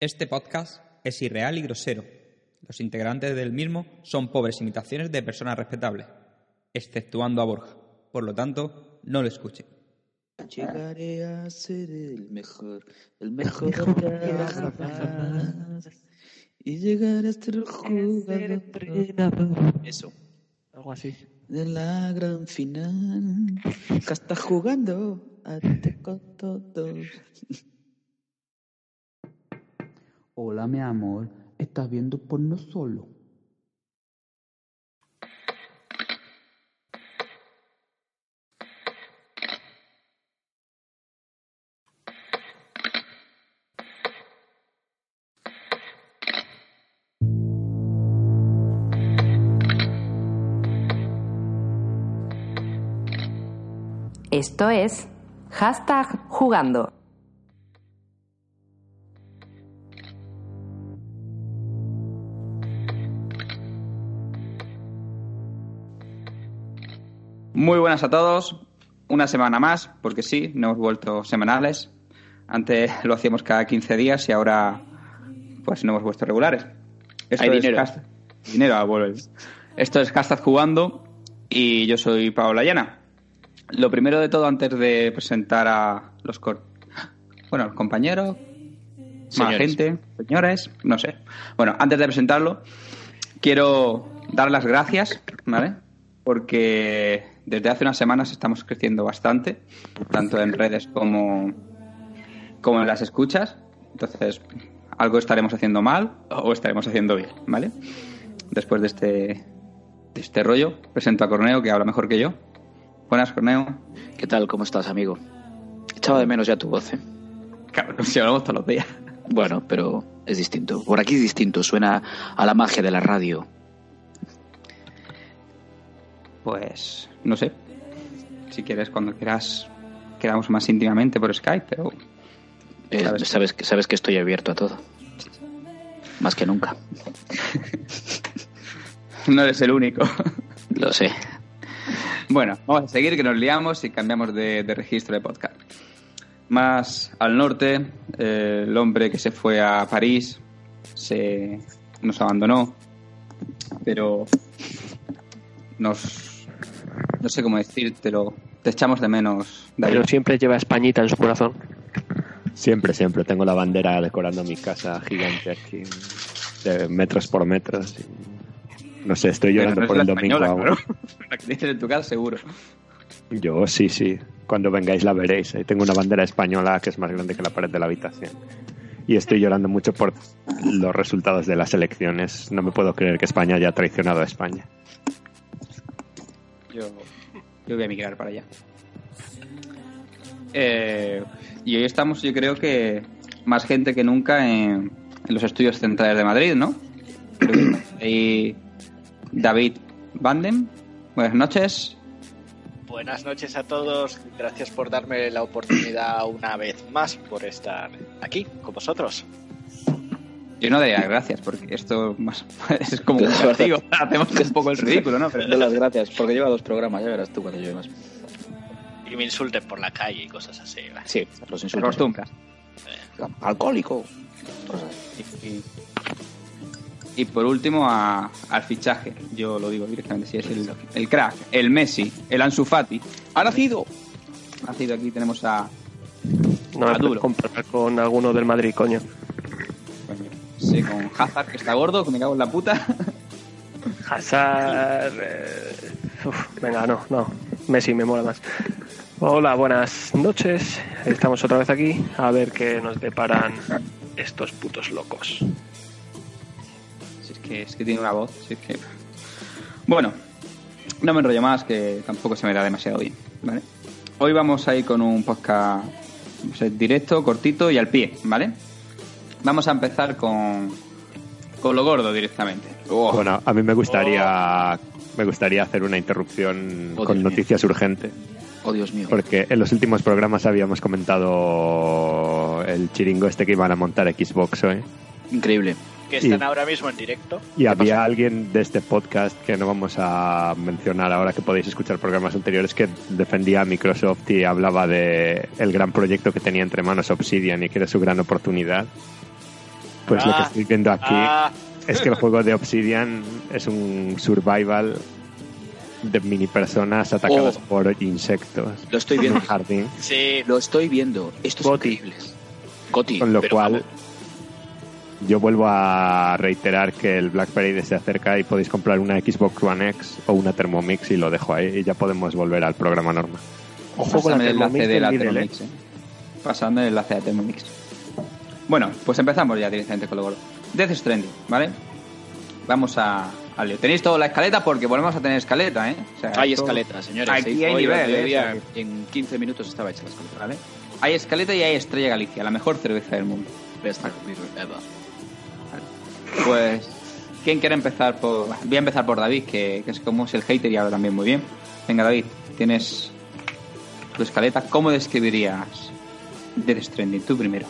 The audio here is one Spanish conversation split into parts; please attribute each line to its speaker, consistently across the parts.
Speaker 1: Este podcast es irreal y grosero. Los integrantes del mismo son pobres imitaciones de personas respetables, exceptuando a Borja. Por lo tanto, no lo escuchen.
Speaker 2: Llegaré a ser el mejor, el mejor y llegaré a ser el jugador.
Speaker 3: Eso, algo así.
Speaker 2: De la gran final, que está jugando a con todo. Hola, mi amor, ¿estás viendo porno solo?
Speaker 4: Esto es hashtag jugando.
Speaker 1: Muy buenas a todos. Una semana más, porque sí, no hemos vuelto semanales. Antes lo hacíamos cada 15 días y ahora pues no hemos vuelto regulares. Esto
Speaker 3: Hay
Speaker 1: es
Speaker 3: dinero.
Speaker 1: Hashtag- dinero a volver. Esto es Hashtag Jugando y yo soy Paola Llana. Lo primero de todo, antes de presentar a los cor- bueno, los compañeros, más
Speaker 3: Señores.
Speaker 1: gente, señores, no sé. Bueno, antes de presentarlo, quiero dar las gracias, ¿vale? Porque desde hace unas semanas estamos creciendo bastante, tanto en redes como, como en las escuchas. Entonces, algo estaremos haciendo mal o estaremos haciendo bien, ¿vale? Después de este, de este rollo, presento a Corneo, que habla mejor que yo. Buenas, Corneo.
Speaker 3: ¿Qué tal? ¿Cómo estás, amigo? Echaba de menos ya tu voz, ¿eh?
Speaker 1: Si hablamos todos los días.
Speaker 3: Bueno, pero es distinto. Por aquí es distinto. Suena a la magia de la radio.
Speaker 1: Pues, no sé. Si quieres, cuando quieras, quedamos más íntimamente por Skype, pero
Speaker 3: Eh,
Speaker 1: Sabes.
Speaker 3: sabes, que, sabes que estoy abierto a todo. Más que nunca.
Speaker 1: no eres el único.
Speaker 3: Lo sé.
Speaker 1: Bueno, vamos a seguir, que nos liamos y cambiamos de, de registro de podcast. Más al norte, eh, el hombre que se fue a París se nos abandonó, pero nos no sé cómo decírtelo, te echamos de menos, David.
Speaker 5: Pero siempre lleva Españita en su corazón.
Speaker 6: Siempre, siempre. Tengo la bandera decorando mi casa gigante aquí, de metros por metros. y No sé, estoy llorando
Speaker 1: no
Speaker 6: por
Speaker 1: es
Speaker 6: el
Speaker 1: la
Speaker 6: domingo.
Speaker 1: española,
Speaker 6: aún.
Speaker 1: claro. La que tienes en tu casa, seguro.
Speaker 6: Yo sí, sí. Cuando vengáis la veréis. Ahí tengo una bandera española que es más grande que la pared de la habitación. Y estoy llorando mucho por los resultados de las elecciones. No me puedo creer que España haya traicionado a España.
Speaker 1: Yo, yo voy a migrar para allá. Eh, y hoy estamos, yo creo que más gente que nunca en, los estudios centrales de Madrid, ¿no? Ahí David Banden. Buenas noches.
Speaker 7: Buenas noches a todos, gracias por darme la oportunidad una vez más por estar aquí con vosotros.
Speaker 1: Yo no daría gracias porque esto más, es como un castigo. Hacemos un poco el ridículo, ¿no? Pero-
Speaker 2: De las gracias, porque lleva dos programas, ya verás tú cuando lleve más.
Speaker 7: Y me insulten por la calle y cosas así. ¿va?
Speaker 2: Sí, los insultos.
Speaker 1: acostumbras.
Speaker 2: Alcohólico. Cosas así.
Speaker 1: Y, y por último, a- al fichaje. Yo lo digo directamente, si es el, el crack, el Messi, el Ansu Fati. ¡Ha nacido! Ha nacido aquí, tenemos a...
Speaker 5: No puedes
Speaker 1: duro.
Speaker 5: comparar con alguno del Madrid, coño.
Speaker 1: Sí, con Hazard, que está gordo, que me cago en la puta.
Speaker 5: Hazard. eh, uf, venga, no, no. Messi me mola más. Hola, buenas noches. Estamos otra vez aquí a ver qué nos deparan estos putos locos.
Speaker 1: Si es que, es que tiene una voz, si es que... Bueno, no me enrollo más, que tampoco se me da demasiado bien, ¿vale? Hoy vamos a ir con un podcast directo, cortito y al pie, ¿vale? Vamos a empezar con, con lo gordo directamente.
Speaker 7: Oh,
Speaker 6: Bueno, a mí me gustaría, me gustaría hacer una interrupción
Speaker 3: Oh,
Speaker 6: con
Speaker 3: Dios mío.
Speaker 6: noticias urgentes.
Speaker 3: Oh, Dios mío.
Speaker 6: Porque en los últimos programas habíamos comentado el chiringo este que iban a montar Xbox hoy.
Speaker 3: Increíble.
Speaker 7: que están
Speaker 6: y-
Speaker 7: ahora mismo en directo.
Speaker 6: Y había alguien de este podcast que no vamos a mencionar ahora que podéis escuchar programas anteriores que defendía a Microsoft y hablaba de el gran proyecto que tenía entre manos Obsidian y que era su gran oportunidad. Pues lo que
Speaker 7: Ah,
Speaker 6: estoy viendo aquí
Speaker 7: Ah,
Speaker 6: es que el juego de Obsidian es un survival de mini personas atacadas
Speaker 3: Oh.
Speaker 6: por insectos.
Speaker 3: Lo estoy
Speaker 6: en
Speaker 3: viendo.
Speaker 6: un jardín.
Speaker 7: sí.
Speaker 3: Lo estoy viendo. Esto es increíble. Goti.
Speaker 6: Con lo cual,
Speaker 3: vamos,
Speaker 6: yo vuelvo a reiterar que el Black Parade se acerca y podéis comprar una Xbox One X o una Thermomix y lo dejo ahí y ya podemos volver al programa normal.
Speaker 5: Ojo con la
Speaker 1: Pásame el enlace de la
Speaker 5: ¿eh?
Speaker 1: Thermomix. eh. Pasando el enlace de Thermomix. Bueno, pues empezamos ya directamente con lo gordo. Death Stranding, ¿vale? Vamos a, al lío. Tenéis toda la escaleta porque volvemos a tener escaleta, ¿eh? O sea,
Speaker 3: Hay
Speaker 1: esto-
Speaker 3: escaleta, señores.
Speaker 1: Aquí hay nivel, ¿eh?
Speaker 3: En 15 minutos estaba hecha la escaleta.
Speaker 1: ¿vale? Hay escaleta y hay Estrella Galicia, la mejor cerveza del mundo.
Speaker 3: Best beer ever.
Speaker 1: Pues, ¿quién quiere empezar por...? Voy a empezar por David, que, que es como es el hater y habla también muy bien. Venga, David, tienes tu escaleta. ¿Cómo describirías Death Stranding? Tú primero.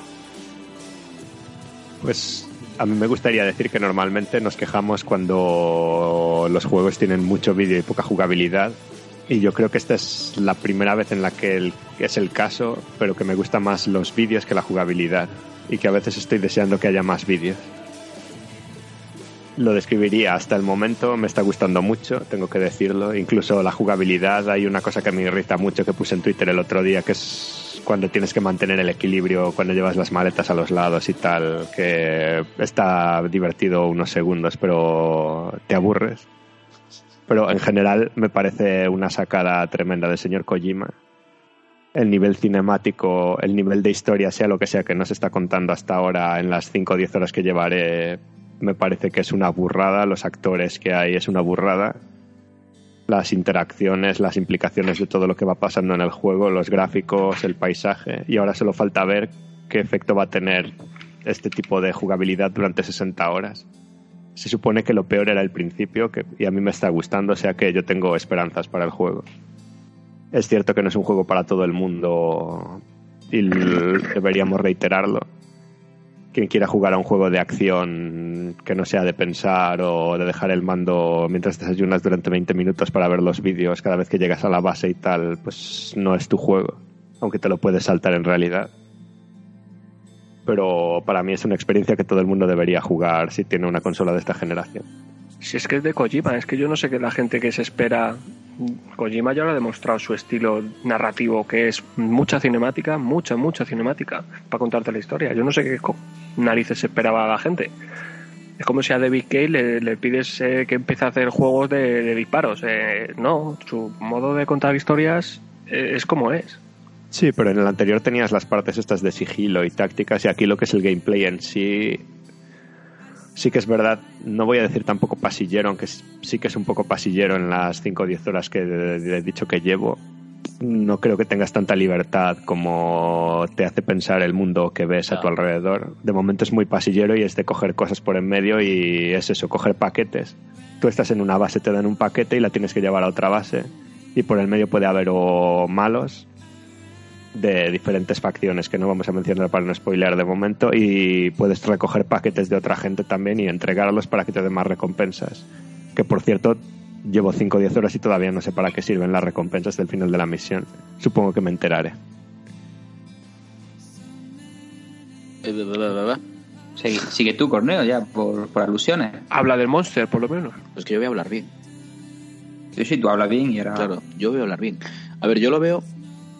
Speaker 6: Pues a mí me gustaría decir que normalmente nos quejamos cuando los juegos tienen mucho vídeo y poca jugabilidad. Y yo creo que esta es la primera vez en la que es el caso, pero que me gustan más los vídeos que la jugabilidad. Y que a veces estoy deseando que haya más vídeos. Lo describiría hasta el momento, me está gustando mucho, tengo que decirlo. Incluso la jugabilidad, hay una cosa que me irrita mucho que puse en Twitter el otro día, que es cuando tienes que mantener el equilibrio, cuando llevas las maletas a los lados y tal, que está divertido unos segundos, pero te aburres. Pero en general me parece una sacada tremenda del señor Kojima. El nivel cinemático, el nivel de historia, sea lo que sea que nos está contando hasta ahora en las 5 o 10 horas que llevaré, me parece que es una burrada. Los actores que hay es una burrada. Las interacciones, las implicaciones de todo lo que va pasando en el juego, los gráficos, el paisaje. Y ahora solo falta ver qué efecto va a tener este tipo de jugabilidad durante 60 horas. Se supone que lo peor era el principio que, y a mí me está gustando, o sea que yo tengo esperanzas para el juego. Es cierto que no es un juego para todo el mundo y deberíamos reiterarlo. Quien quiera jugar a un juego de acción que no sea de pensar o de dejar el mando mientras desayunas durante 20 minutos para ver los vídeos cada vez que llegas a la base y tal, pues no es tu juego, aunque te lo puedes saltar en realidad. Pero para mí es una experiencia que todo el mundo debería jugar si tiene una consola de esta generación.
Speaker 5: Si es que es de Kojima, es que yo no sé que la gente que se espera. Kojima ya lo ha demostrado su estilo narrativo, que es mucha cinemática, mucha, mucha cinemática, para contarte la historia. Yo no sé qué narices esperaba la gente. Es como si a David Cage le, pides eh, que empiece a hacer juegos de, disparos. Eh, no, su modo de contar historias eh, es como es.
Speaker 6: Sí, pero en el anterior tenías las partes estas de sigilo y tácticas y aquí lo que es el gameplay en sí sí que es verdad, no voy a decir tampoco pasillero, aunque sí que es un poco pasillero en las 5 o 10 horas que he dicho que llevo. No creo que tengas tanta libertad como te hace pensar el mundo que ves a tu alrededor. De momento es muy pasillero y es de coger cosas por en medio y es eso, coger paquetes. Tú estás en una base, te dan un paquete y la tienes que llevar a otra base. Y por el medio puede haber o malos de diferentes facciones que no vamos a mencionar para no spoilear de momento y puedes recoger paquetes de otra gente también y entregarlos para que te den más recompensas. Que por cierto, llevo 5 o 10 horas y todavía no sé para qué sirven las recompensas del final de la misión. Supongo que me enteraré.
Speaker 3: Eh.
Speaker 1: Sigue, sigue tú, Corneo, ya, por, por alusiones.
Speaker 5: Habla del Monster, por lo menos.
Speaker 3: Pues que yo voy a hablar bien.
Speaker 1: Sí, sí, tú hablas bien y era...
Speaker 3: Claro, yo voy a hablar bien. A ver, yo lo veo,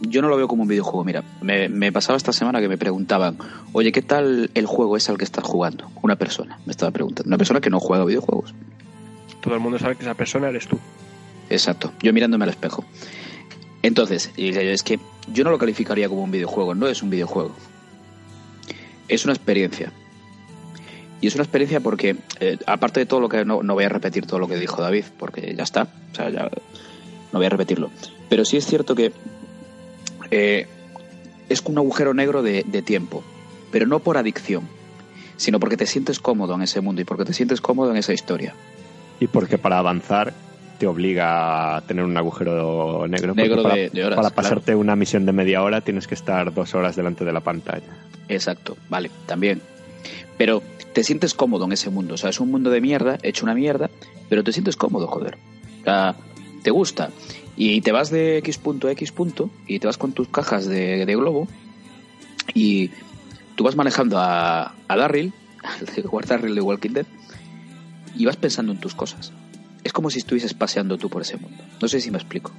Speaker 3: yo no lo veo como un videojuego. Mira, me, me pasaba esta semana que me preguntaban, oye, ¿qué tal el juego es al que estás jugando? Una persona me estaba preguntando, una persona que no juega videojuegos.
Speaker 5: Todo el mundo sabe que esa persona eres tú.
Speaker 3: Exacto, yo mirándome al espejo. Entonces, es que yo no lo calificaría como un videojuego, no es un videojuego. Es una experiencia. Y es una experiencia porque, eh, aparte de todo lo que. No, no voy a repetir todo lo que dijo David, porque ya está. O sea, ya. No voy a repetirlo. Pero sí es cierto que. eh, es un agujero negro de tiempo. Pero no por adicción. sino porque te sientes cómodo en ese mundo y porque te sientes cómodo en esa historia.
Speaker 6: Y porque para avanzar te obliga a tener un agujero negro.
Speaker 3: Negro
Speaker 6: para,
Speaker 3: de- de horas,
Speaker 6: para
Speaker 3: claro.
Speaker 6: pasarte una misión de media hora tienes que estar dos horas delante de la pantalla.
Speaker 3: Exacto, vale, también. Pero te sientes cómodo en ese mundo. O sea, es un mundo de mierda, hecho una mierda, pero te sientes cómodo, joder. O sea, te gusta. Y te vas de X punto a X punto y te vas con tus cajas de, de globo y tú vas manejando a, a Darryl, al de Darryl de Walking Dead, y vas pensando en tus cosas. Es como si estuvieses paseando tú por ese mundo. No sé si me explico.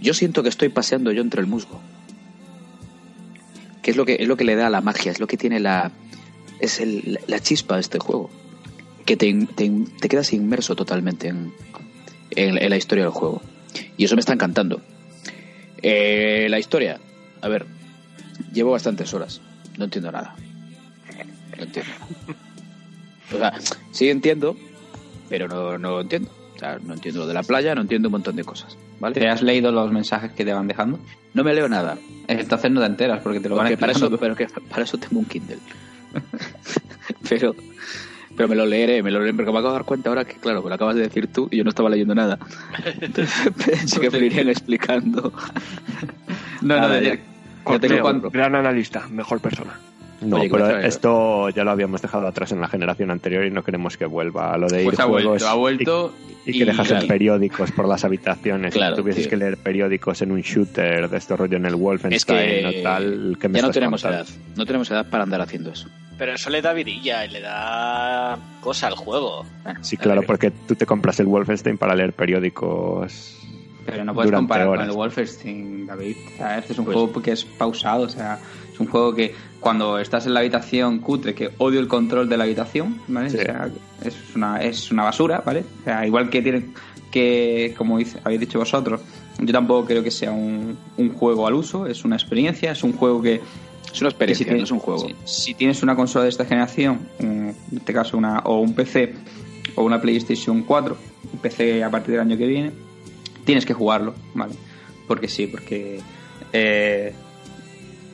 Speaker 3: Yo siento que estoy paseando yo entre el musgo. Que es lo que, es lo que le da la magia, es lo que tiene la. Es el- la chispa de este juego. Que te, te, te quedas inmerso totalmente en, la historia del juego. Y eso me está encantando. Eh, la historia. A ver, llevo bastantes horas. No entiendo nada. No entiendo. O sea, sí entiendo, pero no, no entiendo. O sea, no entiendo lo de la playa, no entiendo un montón de cosas. ¿Vale?
Speaker 1: ¿Te has leído los mensajes que te van dejando?
Speaker 3: No me leo nada.
Speaker 1: Entonces no te enteras porque te lo van
Speaker 3: Porque para eso, pero que para eso tengo un Kindle. pero, pero me lo leeré, me lo leeré, porque me acabo de dar cuenta ahora que, claro, me lo acabas de decir tú y yo no estaba leyendo nada. Entonces pensé que me lo irían explicando.
Speaker 1: No, no,
Speaker 3: Nada,
Speaker 1: de-
Speaker 3: ya.
Speaker 1: ya tengo
Speaker 5: gran analista, mejor persona.
Speaker 6: No,
Speaker 3: Oye,
Speaker 6: pero esto ya lo habíamos dejado atrás en la generación anterior y no queremos que vuelva a lo de ir
Speaker 1: Pues ha
Speaker 6: juegos
Speaker 1: vuelto, ha vuelto
Speaker 6: y, y que dejas
Speaker 3: claro.
Speaker 6: periódicos por las habitaciones.
Speaker 3: Claro,
Speaker 6: si tuvieses
Speaker 3: tío.
Speaker 6: que leer periódicos en un shooter de este rollo en el Wolfenstein
Speaker 3: Es que
Speaker 6: o tal, que me
Speaker 3: ya no tenemos
Speaker 6: contando?
Speaker 3: edad. No tenemos edad para andar haciendo eso.
Speaker 7: Pero eso le da vidilla y le da cosa al juego.
Speaker 6: Sí, claro, porque tú te compras el Wolfenstein para leer periódicos.
Speaker 1: Pero no puedes comparar con el Wolfenstein, David. O sea, este es un
Speaker 3: Pues-
Speaker 1: juego que es pausado, o sea, es un juego que cuando estás en la habitación cutre, que odio el control de la habitación, ¿vale?
Speaker 6: Sí.
Speaker 1: O sea, es una, es una basura, ¿vale? O sea, igual que tiene que, como dice- habéis dicho vosotros, yo tampoco creo que sea un, un juego al uso, es una experiencia, es un juego que
Speaker 3: Es una
Speaker 1: si
Speaker 3: experiencia, no es un juego.
Speaker 1: Si, si tienes una consola de esta generación, en este caso una o un PC o una PlayStation 4, un PC a partir del año que viene, tienes que jugarlo, ¿vale? Porque sí, porque eh,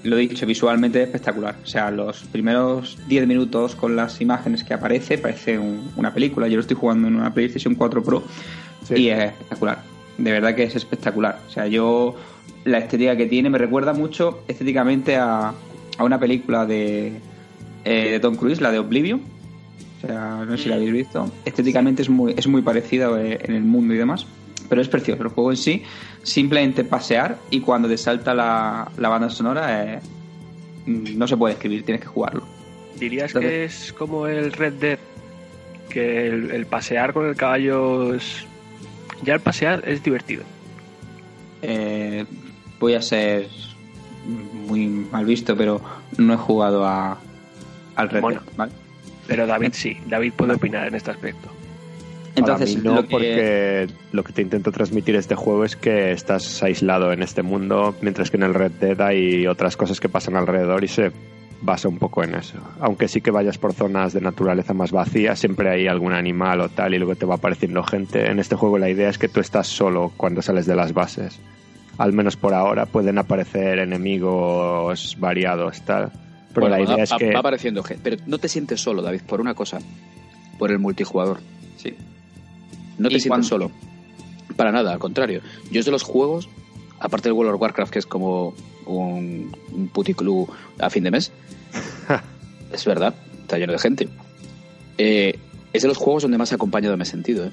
Speaker 1: lo he dicho, visualmente es espectacular. O sea, los primeros 10 minutos con las imágenes que aparece, parece un- una película. Yo lo estoy jugando en una PlayStation 4 Pro
Speaker 6: Sí.
Speaker 1: y es espectacular. De verdad que es espectacular. O sea, yo la estética que tiene me recuerda mucho estéticamente a, a una película de, eh, de Tom Cruise, la de Oblivion. O sea, no sé si la habéis visto. Estéticamente es muy, es muy parecida eh, en el mundo y demás. Pero es precioso el juego en sí. Simplemente pasear y cuando te salta la, la banda sonora eh, no se puede escribir, tienes que jugarlo.
Speaker 5: ¿Dirías
Speaker 1: Entonces-
Speaker 5: que es como el Red Dead? Que el, el pasear con el caballo es... Ya el pasear es divertido.
Speaker 1: Eh, voy a ser muy mal visto, pero no he jugado a, al Red
Speaker 5: Bueno.
Speaker 1: Dead, ¿vale?
Speaker 5: Pero David sí, David puede opinar en este aspecto.
Speaker 1: Entonces,
Speaker 6: Para mí no,
Speaker 1: lo que-
Speaker 6: porque lo que te intento transmitir este juego es que estás aislado en este mundo, mientras que en el Red Dead hay otras cosas que pasan alrededor y se basa un poco en eso. Aunque sí que vayas por zonas de naturaleza más vacía, siempre hay algún animal o tal y luego te va apareciendo gente. En este juego la idea es que tú estás solo cuando sales de las bases. Al menos por ahora pueden aparecer enemigos variados, tal. Pero
Speaker 3: Bueno,
Speaker 6: la idea
Speaker 3: va,
Speaker 6: es que
Speaker 3: va apareciendo gente. Pero no te sientes solo, David, por una cosa. Por el multijugador.
Speaker 1: sí.
Speaker 3: No te
Speaker 1: ¿Y
Speaker 3: sientes
Speaker 1: cuándo?
Speaker 3: solo. Para nada, al contrario. Yo es de los juegos, aparte del World of Warcraft, que es como un, un puticlub a fin de mes. es verdad, está lleno de gente. Eh, es de los juegos donde más acompañado me he sentido, ¿eh?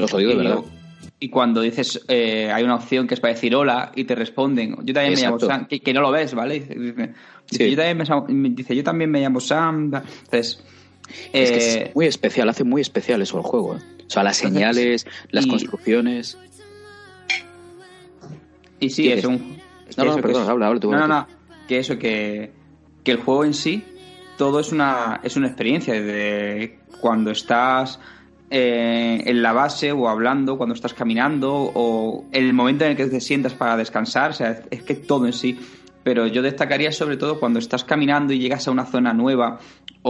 Speaker 3: Os lo digo de
Speaker 1: Y-
Speaker 3: verdad.
Speaker 1: Y cuando dices, eh, hay una opción que es para decir hola y te responden, yo también me llamo. Sam, que, que no lo ves, ¿vale? Dice,
Speaker 3: Sí.
Speaker 1: yo también me- dice, yo también me llamo Sam. Entonces,
Speaker 3: Es que
Speaker 1: eh,
Speaker 3: es muy especial, hace muy especial eso el juego. ¿eh? O sea, las señales, las
Speaker 1: y-
Speaker 3: construcciones.
Speaker 1: y sí,
Speaker 3: ¿Qué
Speaker 1: es un...
Speaker 3: No, no,
Speaker 1: eso que
Speaker 3: perdón,
Speaker 1: es-
Speaker 3: habla, habla tú,
Speaker 1: No, no, que eso, que, que el juego en sí, todo es una, es una experiencia, desde cuando estás eh, en la base o hablando, cuando estás caminando o el momento en el que te sientas para descansar, o sea, es, es que todo en sí. Pero yo destacaría sobre todo cuando estás caminando y llegas a una zona nueva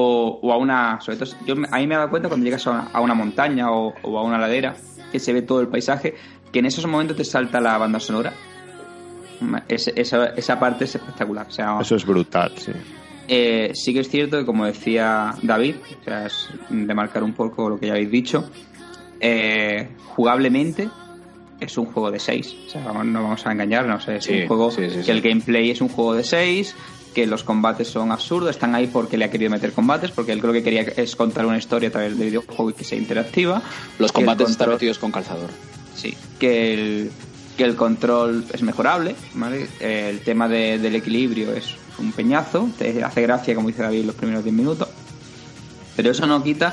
Speaker 1: o, o a una... Sobre todo, yo, a mí me he dado cuenta cuando llegas a una, a una montaña o, o a una ladera, que se ve todo el paisaje, que en esos momentos te salta la banda sonora. Esa, esa parte es espectacular. O sea,
Speaker 6: eso es brutal, sí.
Speaker 1: Eh, sí que es cierto que, como decía David, o sea, es de marcar un poco lo que ya habéis dicho, eh, jugablemente es un juego de 6. O sea, no vamos a engañarnos. Es
Speaker 3: Sí,
Speaker 1: un juego
Speaker 3: sí, sí,
Speaker 1: que
Speaker 3: sí.
Speaker 1: el gameplay es un juego de 6, que los combates son absurdos, están ahí porque le ha querido meter combates, porque él creo que quería es contar una historia a través del videojuego y que sea interactiva.
Speaker 3: Los combates están
Speaker 1: control-
Speaker 3: metidos con calzador.
Speaker 1: Sí, que el, que el control es mejorable, ¿vale? El tema de- del equilibrio es un peñazo, te hace gracia, como dice David, los primeros 10 minutos. Pero eso no quita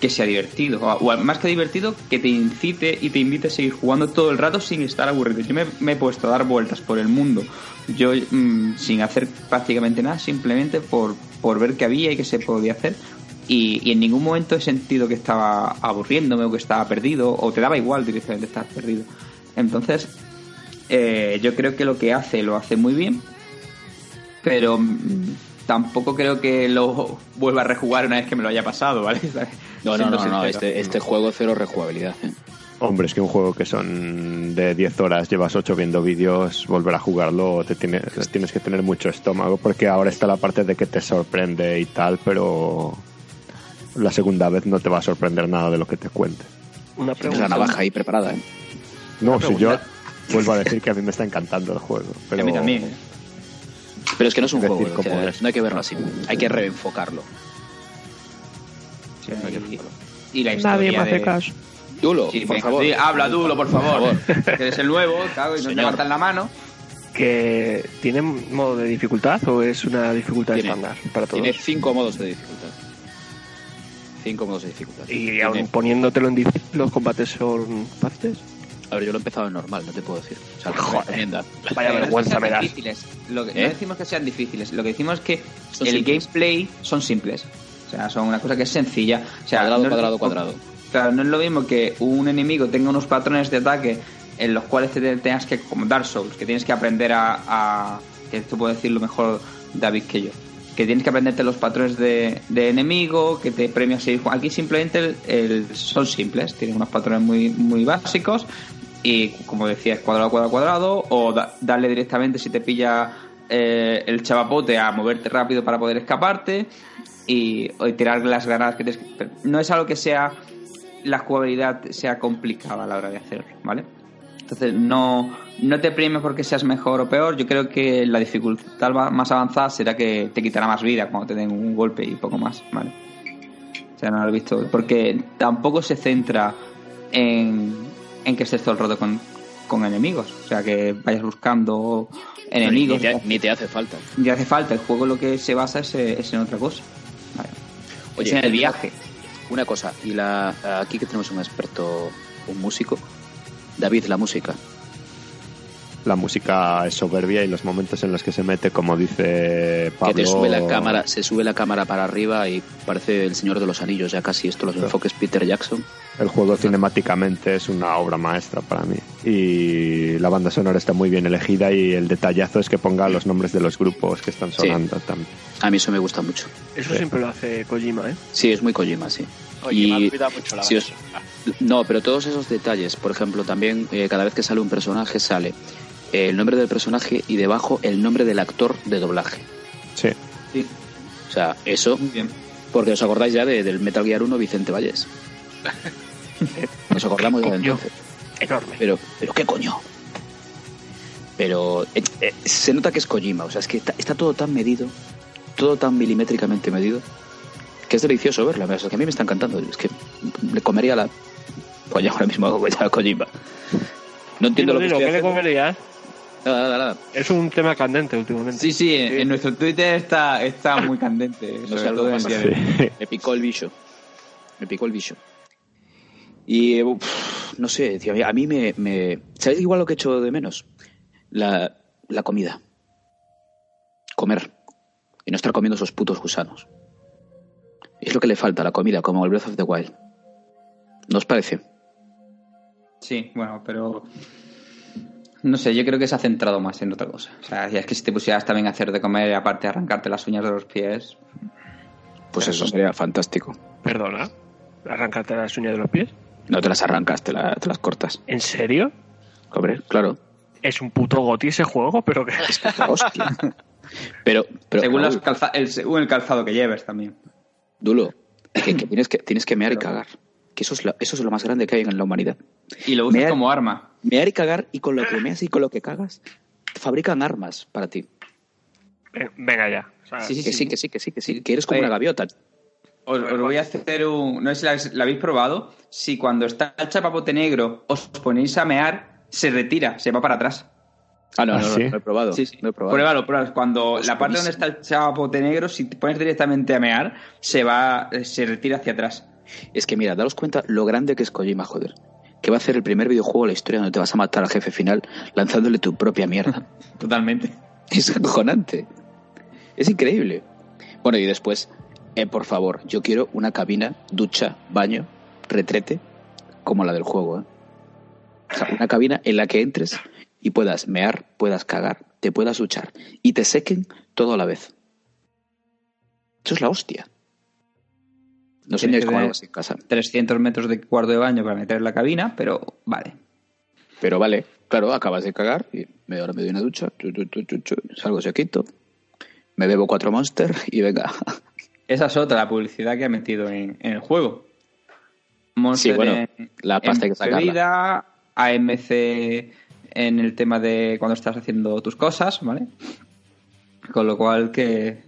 Speaker 1: que sea divertido, o, más que divertido, que te incite y te invite a seguir jugando todo el rato sin estar aburrido. Yo me, he puesto a dar vueltas por el mundo, yo mm, sin hacer prácticamente nada, simplemente por, por ver qué había y qué se podía hacer. Y, y en ningún momento he sentido que estaba aburriéndome o que estaba perdido, o te daba igual directamente estar perdido. Entonces, eh, yo creo que lo que hace lo hace muy bien, pero mm, tampoco creo que lo vuelva a rejugar una vez que me lo haya pasado, ¿vale?
Speaker 3: No, no, no, no, este, este juego cero rejugabilidad. ¿eh?
Speaker 6: Hombre, es que un juego que son de 10 horas, llevas 8 viendo vídeos, volver a jugarlo, te tiene- tienes que tener mucho estómago, porque ahora está la parte de que te sorprende y tal, pero la segunda vez no te va a sorprender nada de lo que te cuente.
Speaker 5: Una pregunta.
Speaker 3: navaja ahí preparada. ¿eh?
Speaker 6: No, si yo vuelvo a decir que a mí me está encantando el juego. Pero
Speaker 1: A mí también. ¿eh?
Speaker 3: Pero es que no es un
Speaker 6: Decir
Speaker 3: juego, o sea, no hay que verlo así. Hay que reenfocarlo.
Speaker 1: Sí, y, la historia
Speaker 5: Nadie me hace
Speaker 1: de-
Speaker 5: caso.
Speaker 3: Dulo,
Speaker 1: Sí,
Speaker 3: por
Speaker 1: venga,
Speaker 3: favor.
Speaker 1: sí, habla Dulo, por favor.
Speaker 3: Por
Speaker 1: Que eres el nuevo, cago, y no te levantan la mano.
Speaker 5: que tiene modo de dificultad o es una dificultad
Speaker 3: Tiene-
Speaker 5: estándar para todos.
Speaker 3: Tiene cinco modos de dificultad. Cinco modos de dificultad.
Speaker 5: Y
Speaker 3: Tiene-
Speaker 5: aun poniéndotelo en difícil, los combates son fáciles.
Speaker 3: A ver, yo lo he empezado en normal, no te puedo decir. O sea,
Speaker 5: Joder.
Speaker 3: recomienda.
Speaker 5: Vaya
Speaker 1: Pero
Speaker 5: vergüenza
Speaker 1: no
Speaker 5: me das.
Speaker 1: difíciles. Lo que,
Speaker 3: ¿Eh?
Speaker 1: No decimos que sean difíciles, lo que decimos es que
Speaker 3: Son
Speaker 1: el
Speaker 3: simples.
Speaker 1: gameplay son simples. O sea, son una cosa que es sencilla. O sea,
Speaker 3: Cuadrado,
Speaker 1: no
Speaker 3: cuadrado, cuadrado.
Speaker 1: Claro, no es lo mismo que un enemigo tenga unos patrones de ataque en los cuales te tengas que, como Dark Souls, que tienes que aprender a, a- que esto puede decirlo mejor David que yo, que tienes que aprenderte los patrones de, de enemigo, que te premia seguir. Aquí simplemente el- el- son simples, tienen unos patrones muy, muy básicos y como decía, es cuadrado, cuadrado, cuadrado, o da- darle directamente si te pilla eh, el chavapote a moverte rápido para poder escaparte y, tirar las granadas que tienes que- pero No es algo que sea la jugabilidad sea complicada a la hora de hacerlo, ¿vale? Entonces no, no te premio porque seas mejor o peor, yo creo que la dificultad más avanzada será que te quitará más vida cuando te den un golpe y poco más, ¿vale? O sea, no lo he visto, porque tampoco se centra en, en que estés todo el rato con, con enemigos, o sea, que vayas buscando enemigos.
Speaker 3: Ni te, ni te hace falta.
Speaker 1: Ya hace falta, el juego lo que se basa es, eh, es en otra cosa.
Speaker 3: Oye,
Speaker 1: es en el viaje.
Speaker 3: Una cosa, y la aquí que tenemos un experto, un músico. David, la música.
Speaker 6: la música es soberbia y los momentos en los que se mete, como dice Pablo...
Speaker 3: Que te sube la cámara, se sube la cámara para arriba y parece el Señor de los Anillos, ya casi esto los enfoques Peter Jackson.
Speaker 6: El juego cinemáticamente es una obra maestra para mí. Y la banda sonora está muy bien elegida y el detallazo es que ponga los nombres de los grupos que están
Speaker 3: Sí.
Speaker 6: sonando también.
Speaker 3: A mí eso me gusta mucho.
Speaker 5: Eso siempre lo hace Kojima, ¿eh?
Speaker 3: Sí, es muy Kojima, sí.
Speaker 7: Oye,
Speaker 3: Y-
Speaker 7: me cuida mucho la
Speaker 3: os-
Speaker 7: sonora.
Speaker 3: No, pero todos esos detalles, por ejemplo, también eh, cada vez que sale un personaje sale el nombre del personaje y debajo el nombre del actor de doblaje.
Speaker 6: Sí.
Speaker 1: Sí,
Speaker 3: O sea, eso,
Speaker 1: muy bien.
Speaker 3: porque os acordáis ya de- del Metal Gear 1 Vicente Valles. Nos acordamos de entonces.
Speaker 5: Enorme.
Speaker 3: Pero, pero qué coño. Pero eh, eh, se nota que es Kojima, o sea, es que está, está todo tan medido, todo tan milimétricamente medido, que es delicioso verlo. O sea, que a mí me está encantando. Es que le comería la polla ahora mismo a Kojima. No entiendo
Speaker 5: Dilo,
Speaker 3: lo que
Speaker 5: dilo,
Speaker 3: estoy
Speaker 5: ¿qué le comerías?
Speaker 3: Nada, nada, nada.
Speaker 5: Es un tema candente últimamente.
Speaker 1: Sí, sí, en, en nuestro Twitter está, está muy candente.
Speaker 3: No sé, algo
Speaker 1: hoy.
Speaker 6: Sí.
Speaker 3: Me picó el bicho. Me picó el bicho. Y uf, no sé, tío, a mí me, me. ¿Sabes igual lo que echo de menos? La, la comida. Comer. Y no estar comiendo esos putos gusanos. Es lo que le falta a la comida, como el Breath of the Wild. ¿No os parece?
Speaker 1: Sí, bueno, pero. No sé, yo creo que se ha centrado más en otra cosa. O sea, ya es que si te pusieras también a hacer de comer y aparte arrancarte las uñas de los pies.
Speaker 3: Pues eso sería fantástico.
Speaker 5: Perdona. ¿Arrancarte las uñas de los pies?
Speaker 3: No te las arrancas, te, la- te las cortas.
Speaker 5: ¿En serio?
Speaker 3: Hombre, claro.
Speaker 5: Es un puto goti ese juego, pero que...
Speaker 3: Hostia. Pero, pero
Speaker 1: según,
Speaker 3: Raúl,
Speaker 1: los calza- el, según el calzado que lleves también.
Speaker 3: Dulo, que, que tienes que tienes que mear y cagar. Que eso es, lo, eso es lo más grande que hay en la humanidad.
Speaker 1: Y lo usas como arma.
Speaker 3: Mear y cagar y con lo que meas y con lo que cagas, fabrican armas para ti.
Speaker 5: Ven- Venga ya. O sea,
Speaker 1: Sí, sí,
Speaker 3: Que sí, que sí, que sí, que sí. Que eres como una gaviota.
Speaker 1: Os, os voy a hacer un... No sé si la, habéis- probado. Si cuando está el chapapote negro os ponéis a mear, se retira, se va para atrás.
Speaker 3: Ah, no,
Speaker 6: ¿Ah,
Speaker 3: no, no,
Speaker 6: sí?
Speaker 3: no he probado.
Speaker 1: Sí, sí.
Speaker 3: No he probado.
Speaker 1: Pruébalo, pruébalo. Cuando la parte donde está el chapapote negro, si te pones directamente a mear, se va, eh, se retira hacia atrás.
Speaker 3: Es que mira, daros cuenta lo grande que es Kojima, joder. Que va a hacer el primer videojuego de la historia donde te vas a matar al jefe final lanzándole tu propia mierda.
Speaker 1: Totalmente.
Speaker 3: es acojonante. Es increíble. Bueno, y después, eh, por favor, yo quiero una cabina, ducha, baño, retrete, como la del juego. ¿eh? O sea, una cabina en la que entres y puedas mear, puedas cagar, te puedas duchar y te sequen todo a la vez. Eso es la hostia. No
Speaker 1: que
Speaker 3: con algo así en casa.
Speaker 1: 300 metros de cuarto de baño para meter en la cabina, pero vale.
Speaker 3: Pero vale, claro, acabas de cagar y me, ahora me doy una ducha, chu, chu, chu, chu, chu, salgo sequito, me bebo cuatro monster y venga.
Speaker 1: Esa es otra, la publicidad que ha metido en, en el juego. Monster
Speaker 3: Sí, bueno,
Speaker 1: en-
Speaker 3: la pasta hay
Speaker 1: en
Speaker 3: que sacarla.
Speaker 1: AMC en el tema de cuando estás haciendo tus cosas, ¿vale? Con lo cual que,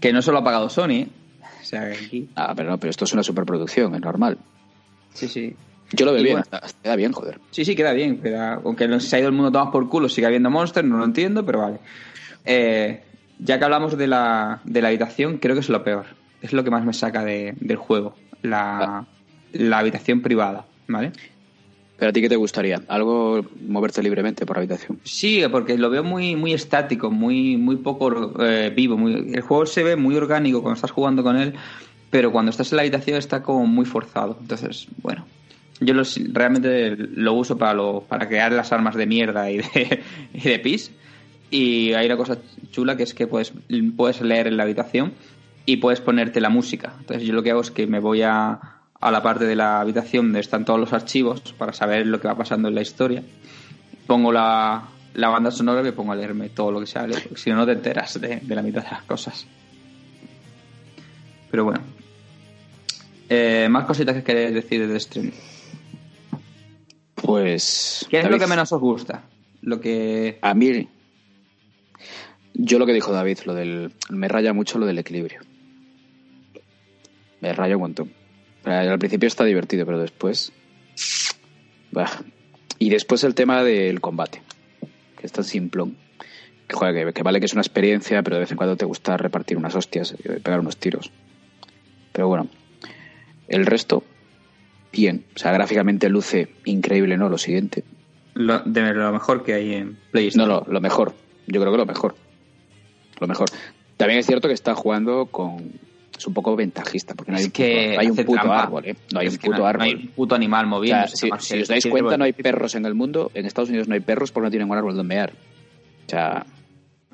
Speaker 1: que no solo ha pagado Sony, ¿eh? O sea, que aquí...
Speaker 3: Ah, pero no, pero esto es una superproducción, es normal.
Speaker 1: Sí, sí.
Speaker 3: Yo lo veo
Speaker 1: Y
Speaker 3: bien,
Speaker 1: bueno.
Speaker 3: hasta, hasta queda bien, joder.
Speaker 1: Sí, sí, queda bien. Queda, aunque no- se ha ido el mundo tomas por culo, sigue habiendo Monster, no lo entiendo, pero vale. Eh, ya que hablamos de la, de la habitación, creo que es lo peor. Es lo que más me saca de- del juego. La, la habitación privada, ¿vale?
Speaker 3: Pero a ti qué te gustaría? ¿Algo moverte libremente por la habitación?
Speaker 1: Sí, porque lo veo muy, muy estático, muy, muy poco eh, vivo. Muy, el juego se ve muy orgánico cuando estás jugando con él, pero cuando estás en la habitación está como muy forzado. Entonces, bueno, yo lo- realmente lo uso para, lo, para crear las armas de mierda y de, y de pis. Y hay una cosa chula que es que puedes, puedes leer en la habitación y puedes ponerte la música. Entonces yo lo que hago es que me voy a, a la parte de la habitación donde están todos los archivos para saber lo que va pasando en la historia pongo la, la banda sonora y me pongo a leerme todo lo que sale, porque si no, no te enteras de, de la mitad de las cosas. Pero bueno. Eh, más cositas que queréis decir de stream.
Speaker 3: Pues...
Speaker 1: ¿Qué es
Speaker 3: David,
Speaker 1: lo que menos os gusta? Lo que.
Speaker 3: A mí... Yo lo que dijo David, lo del... Me raya mucho lo del equilibrio. Me un montón. Al principio está divertido, pero después... Bah. Y después el tema del combate, que es tan simplón. Que, joder, que, que vale que es una experiencia, pero de vez en cuando te gusta repartir unas hostias y pegar unos tiros. Pero bueno, el resto, bien. O sea, gráficamente luce increíble, ¿no? Lo siguiente.
Speaker 1: Lo, de lo mejor que hay en PlayStation.
Speaker 3: No, no, lo mejor. Yo creo que lo mejor. Lo mejor. También es cierto que está jugando con... Es un poco ventajista, porque no hay
Speaker 1: Es
Speaker 3: un
Speaker 1: que
Speaker 3: hay un puto
Speaker 1: trampa.
Speaker 3: árbol, ¿eh? No hay
Speaker 1: Es
Speaker 3: un puto
Speaker 1: no-
Speaker 3: árbol.
Speaker 1: No hay un puto animal
Speaker 3: O
Speaker 1: moviendo.
Speaker 3: sea, si, si os dais cuenta, no hay perros en el mundo. En Estados Unidos no hay perros porque no tienen un árbol donde mear. O sea,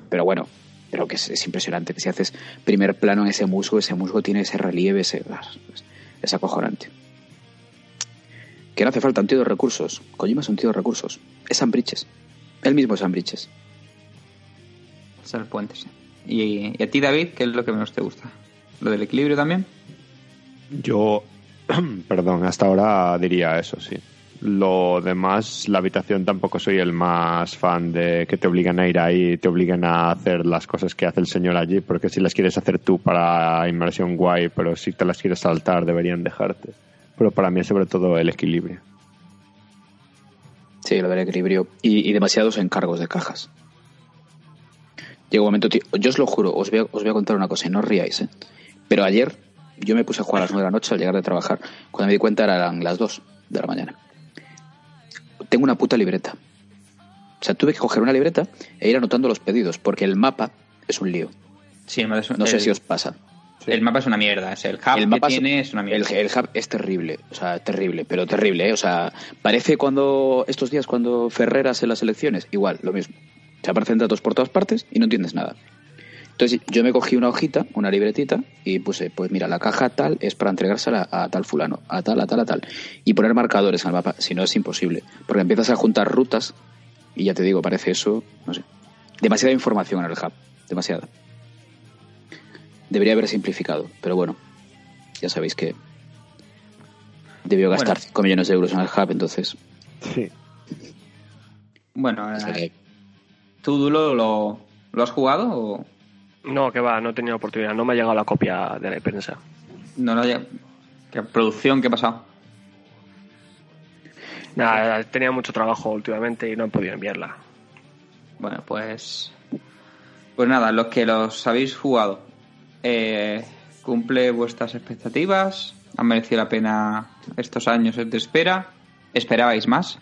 Speaker 3: pero bueno, pero que es, es impresionante que si haces primer plano en ese musgo, ese musgo tiene ese relieve, ese, es, es acojonante. Que no hace falta un tío de recursos. Kojima es un tío de recursos. Es Sam Bridges. Él mismo es Sam Bridges.
Speaker 1: Es el puente, sí. ¿Y, y a ti, David, qué es lo que menos te gusta? ¿Lo del equilibrio también?
Speaker 6: Yo, perdón, hasta ahora diría eso, sí. Lo demás, la habitación tampoco soy el más fan de que te obligan a ir ahí, te obligan a hacer las cosas que hace el señor allí, porque si las quieres hacer tú para inmersión guay, pero si te las quieres saltar deberían dejarte. Pero para mí es sobre todo el equilibrio.
Speaker 3: Sí, lo del equilibrio. Y, y demasiados encargos de cajas. Llega un momento, tío, yo os lo juro, os voy, a, os voy a contar una cosa y no os riáis, ¿eh? Pero ayer yo me puse a jugar a las 9 de la noche al llegar de trabajar. Cuando me di cuenta eran las 2 de la mañana. Tengo una puta libreta. O sea, tuve que coger una libreta e ir anotando los pedidos, porque el mapa es un lío.
Speaker 1: Sí, el,
Speaker 3: No sé si os pasa.
Speaker 1: El mapa es una mierda. El hub
Speaker 3: el mapa
Speaker 1: que
Speaker 3: es-
Speaker 1: tiene es una mierda.
Speaker 3: el hub es terrible, o sea, terrible, pero terrible, ¿eh? O sea, parece cuando estos días cuando Ferreras en las elecciones, igual, lo mismo. Se aparecen datos por todas partes y no entiendes nada. Entonces yo me cogí una hojita, una libretita y puse, pues mira, la caja tal es para entregársela a, tal fulano, a tal, a tal, a tal. Y poner marcadores al mapa, si no es imposible. Porque empiezas a juntar rutas y ya te digo, parece eso, no sé. Demasiada información en el hub. demasiada. Debería haber simplificado, pero bueno, ya sabéis que debió gastar
Speaker 1: Bueno.
Speaker 3: 5 millones de euros en el hub, entonces...
Speaker 6: Sí.
Speaker 1: Bueno, eh, ¿tú, Dulo, lo, lo has jugado o
Speaker 5: No, que va, no he tenido oportunidad. No me ha llegado la copia de la prensa.
Speaker 1: no? no haya- ¿Qué producción? ¿Qué ha pasado?
Speaker 5: Nada, tenía mucho trabajo últimamente y no he podido enviarla.
Speaker 1: Bueno, pues. Pues nada, los que los habéis jugado, eh, ¿cumple vuestras expectativas? ¿Han merecido la pena estos años de espera? ¿Esperabais más?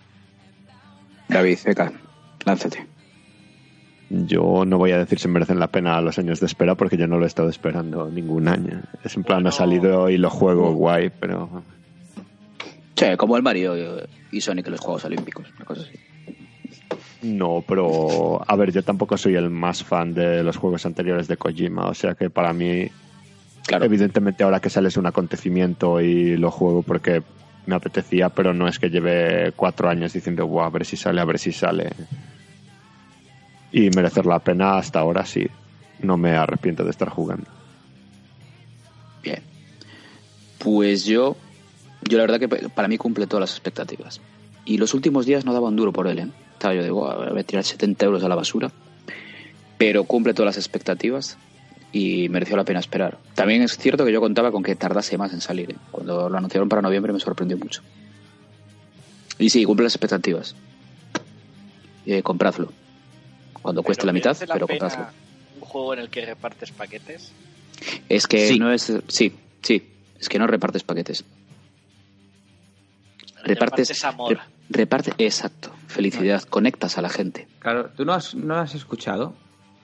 Speaker 3: David, Eka, lánzate.
Speaker 6: Yo no voy a decir si merecen la pena los años de espera porque yo no lo he estado esperando ningún año. Es en plan,
Speaker 7: Bueno.
Speaker 6: ha salido y lo juego guay, pero
Speaker 3: Sí, como el Mario y Sonic en los Juegos Olímpicos, una cosa así.
Speaker 6: no, pero a ver, yo tampoco soy el más fan de los juegos anteriores de Kojima, o sea que para mí,
Speaker 3: Claro,
Speaker 6: evidentemente ahora que sale es un acontecimiento y lo juego porque me apetecía, pero no es que lleve cuatro años diciendo, "Buah, a ver si sale, a ver si sale. Y merecer la pena hasta ahora sí, no me arrepiento de estar jugando.
Speaker 3: bien. Pues yo, yo la verdad que para mí cumple todas las expectativas. Y los últimos días no daba un duro por él, ¿eh? Estaba yo de, "Buah, voy a tirar 70 euros a la basura. Pero cumple todas las expectativas y mereció la pena esperar. También es cierto que yo contaba con que tardase más en salir. ¿eh? Cuando lo anunciaron para noviembre me sorprendió mucho. Y sí, cumple las expectativas. Eh, compradlo. Cuando cueste la mitad,
Speaker 7: la
Speaker 3: pero.
Speaker 7: Un juego en el que repartes paquetes.
Speaker 3: Es que
Speaker 1: Sí.
Speaker 3: no es. Sí, sí. Es que no repartes paquetes. Repartes.
Speaker 7: Repartes amor.
Speaker 3: re- reparte. Exacto. Felicidad. Conectas a la gente.
Speaker 1: Claro, tú no has, no lo has escuchado.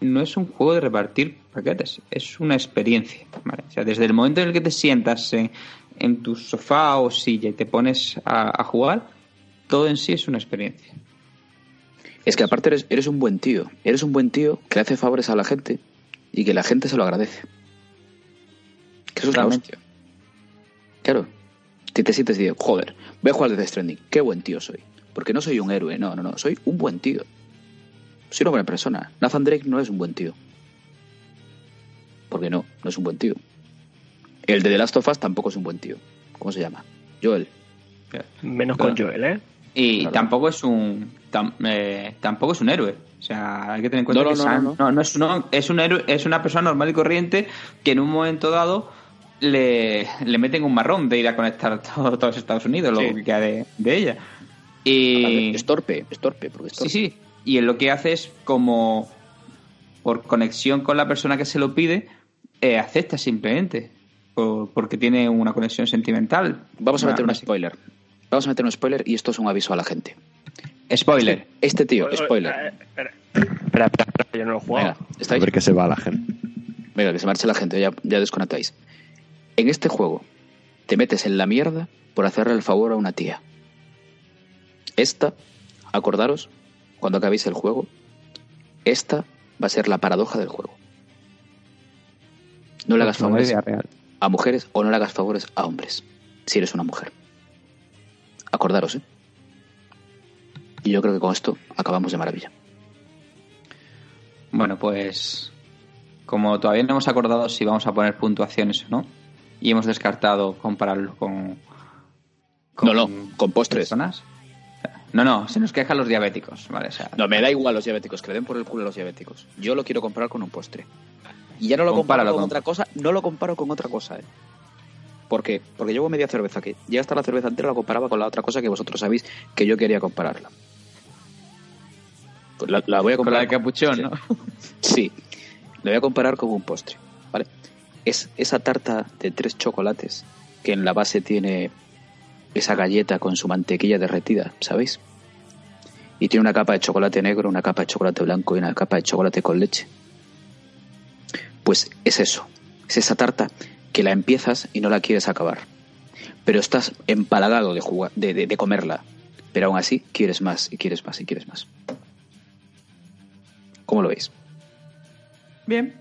Speaker 1: No es un juego de repartir paquetes, es una experiencia. ¿vale? O sea, desde el momento en el que te sientas en, en tu sofá o silla y te pones a, a jugar, todo en sí es una experiencia.
Speaker 3: Es que aparte eres, eres un buen tío. Eres un buen tío que le hace favores a la gente y que la gente se lo agradece. Que eso es la hostia. Claro. Si te sientes y dices, joder, voy a jugar de Death Stranding. Qué buen tío soy. Porque no soy un héroe, no, no, no. Soy un buen tío. Soy una buena persona. Nathan Drake no es un buen tío. Porque no, no es un buen tío. El de The Last of Us tampoco es un buen tío. ¿Cómo se llama? Joel.
Speaker 5: Menos
Speaker 1: Claro.
Speaker 5: con Joel, ¿eh?
Speaker 1: Y
Speaker 3: Claro.
Speaker 1: tampoco es un tam- eh, tampoco es un héroe. O sea, hay que tener en cuenta
Speaker 3: No,
Speaker 1: que
Speaker 3: no,
Speaker 1: Sam-
Speaker 3: no, no.
Speaker 1: es, un, es un héroe, es una persona normal y corriente que en un momento dado le, le meten un marrón de ir a conectar todo, todos Estados Unidos,
Speaker 3: Sí.
Speaker 1: lo que queda de, de ella. Y
Speaker 3: Es torpe, es torpe, porque es
Speaker 1: sí,
Speaker 3: torpe.
Speaker 1: sí. Y él lo que hace es como por conexión con la persona que se lo pide, eh, acepta simplemente. Por- porque tiene una conexión sentimental.
Speaker 3: Vamos a meter un spoiler. Vamos a meter un spoiler y esto es un aviso a la gente.
Speaker 1: Spoiler.
Speaker 3: Este tío, spoiler.
Speaker 5: eh, Espera, espera, espera, yo no lo he jugado.
Speaker 3: Venga,
Speaker 6: A ver qué se va la gente.
Speaker 3: Venga, que se marche la gente, ya, ya desconectáis. En este juego te metes en la mierda por hacerle el favor a una tía. Esta, acordaros, cuando acabéis el juego, esta va a ser la paradoja del juego. No le hagas
Speaker 1: Como
Speaker 3: favores a mujeres o no le hagas favores a hombres, si eres una mujer. Acordaros, ¿eh? Y yo creo que con esto acabamos de maravilla.
Speaker 1: Bueno, pues como todavía no hemos acordado si vamos a poner puntuaciones o no, y hemos descartado compararlo con,
Speaker 3: No, no, con postres.
Speaker 1: personas. No, no, se nos quejan los diabéticos, ¿vale? O sea,
Speaker 3: No, me da igual los diabéticos, que le den por el culo a los diabéticos. Yo lo quiero comparar con un postre. Y ya no lo comparo con,
Speaker 1: con-
Speaker 3: otra cosa, no lo comparo con otra cosa, ¿eh? ¿Por qué? Porque llevo media cerveza aquí. Ya hasta la cerveza entera la comparaba con la otra cosa que vosotros sabéis que yo quería compararla. Pues la, la voy a
Speaker 1: con la
Speaker 3: comparar
Speaker 1: de capuchón, ¿no?
Speaker 3: Sí, lo voy a comparar con un postre, ¿vale? Es esa tarta de tres chocolates que en la base tiene esa galleta con su mantequilla derretida, ¿sabéis? Y tiene una capa de chocolate negro, una capa de chocolate blanco y una capa de chocolate con leche. Pues es eso, es esa tarta que la empiezas y no la quieres acabar. Pero estás empalagado de, jugar, de, de- de comerla. Pero aún así quieres más y quieres más y quieres más. ¿Cómo lo veis?
Speaker 1: Bien.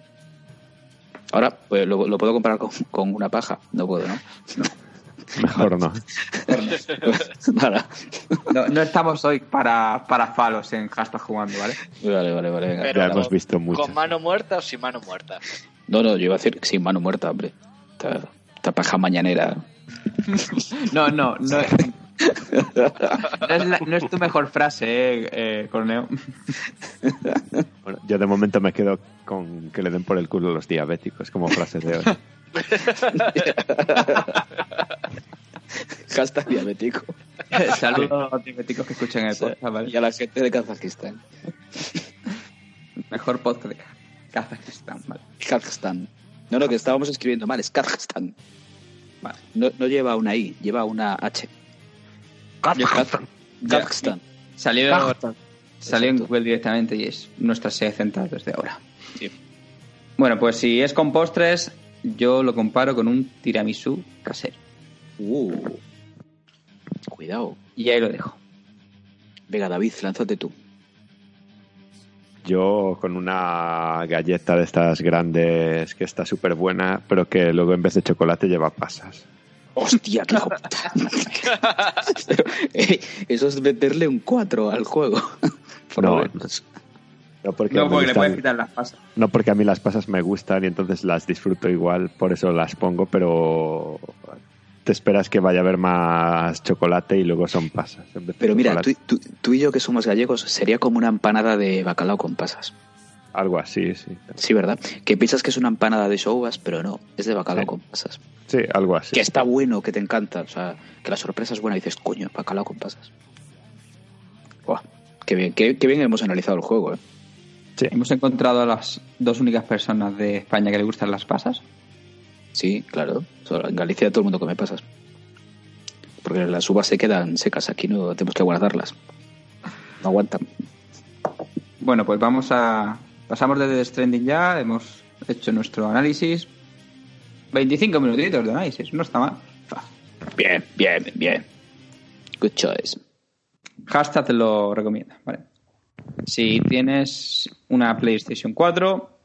Speaker 3: Ahora, pues lo, lo puedo comparar con, con una paja. No puedo, ¿no?
Speaker 6: Mejor no.
Speaker 1: No, no estamos hoy para, para falos en hashtag jugando, ¿vale?
Speaker 3: Vale, vale, vale. venga.
Speaker 7: Pero
Speaker 6: Ya hemos visto mucho.
Speaker 7: ¿Con mano muerta o sin mano muerta?
Speaker 3: No, no, yo iba a decir sin mano muerta, hombre. Esta, esta paja mañanera.
Speaker 1: No, no, no. No es, la- no es tu mejor frase, eh, eh, Corneo.
Speaker 6: Bueno, yo de momento me quedo con que le den por el culo a los diabéticos como frase de hoy.
Speaker 3: Hashtag diabético.
Speaker 1: Saludos a los diabéticos que escuchan el podcast,
Speaker 3: Y
Speaker 1: ¿vale?
Speaker 3: a la gente de Kazajistán.
Speaker 1: Mejor podcast de Kazajistán, ¿vale?
Speaker 3: Kazajstán. No, no, que estábamos escribiendo mal, es Kazajstán.
Speaker 1: Vale.
Speaker 3: No, no lleva una I, lleva una H.
Speaker 5: Kazajstán.
Speaker 3: Kazajstán.
Speaker 1: Salió,
Speaker 5: Kazajstán.
Speaker 1: salió en. Google directamente y es nuestra sede central desde ahora.
Speaker 3: Sí.
Speaker 1: Bueno, pues si es con postres, yo lo comparo con un tiramisú casero.
Speaker 3: Uh. Cuidado.
Speaker 1: Y ahí lo dejo.
Speaker 3: Venga, David, lánzate tú.
Speaker 6: Yo con una galleta de estas grandes que está súper buena, pero que luego en vez de chocolate lleva pasas.
Speaker 3: Hostia, qué hijo de puta. Pero, ey, eso es meterle un 4 al juego. Por
Speaker 6: No. No porque,
Speaker 1: No,
Speaker 6: me
Speaker 1: porque le puedes quitar las pasas.
Speaker 6: no porque a mí las pasas me gustan y entonces las disfruto igual, por eso las pongo, pero te esperas que vaya a haber más chocolate y luego son pasas. en vez de
Speaker 3: Pero mira, tú, tú- tú y yo que somos gallegos, sería como una empanada de bacalao con pasas.
Speaker 6: Algo así, sí.
Speaker 3: Sí, ¿verdad? Que piensas que es una empanada de souvas, pero no, es de bacalao
Speaker 6: Sí.
Speaker 3: con pasas.
Speaker 6: Sí, algo así.
Speaker 3: Que está bueno, que te encanta. O sea, que la sorpresa es buena y dices, coño, bacalao con pasas. Buah, qué bien, qué, qué bien hemos analizado el juego, ¿eh?
Speaker 6: Sí.
Speaker 1: Hemos encontrado a las dos únicas personas de España que le gustan las pasas.
Speaker 3: Sí, claro. En Galicia todo el mundo come pasas. Porque las uvas se quedan secas, aquí no tenemos que guardarlas. No aguantan.
Speaker 1: Bueno, pues vamos a. Pasamos de Death Stranding ya, hemos hecho nuestro análisis. 25 minutitos de análisis, no está mal.
Speaker 3: Bien, bien, bien. Good choice.
Speaker 1: Hashtag te lo recomienda, ¿vale? Si tienes una PlayStation 4,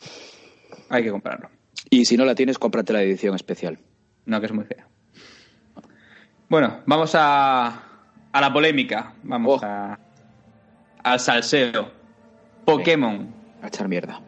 Speaker 1: hay que comprarlo.
Speaker 3: Y si no la tienes, cómprate la edición especial.
Speaker 1: No, que es muy fea. Bueno, vamos a, a la polémica. Vamos
Speaker 3: Oh.
Speaker 1: a, al salseo. Pokémon.
Speaker 3: A echar mierda.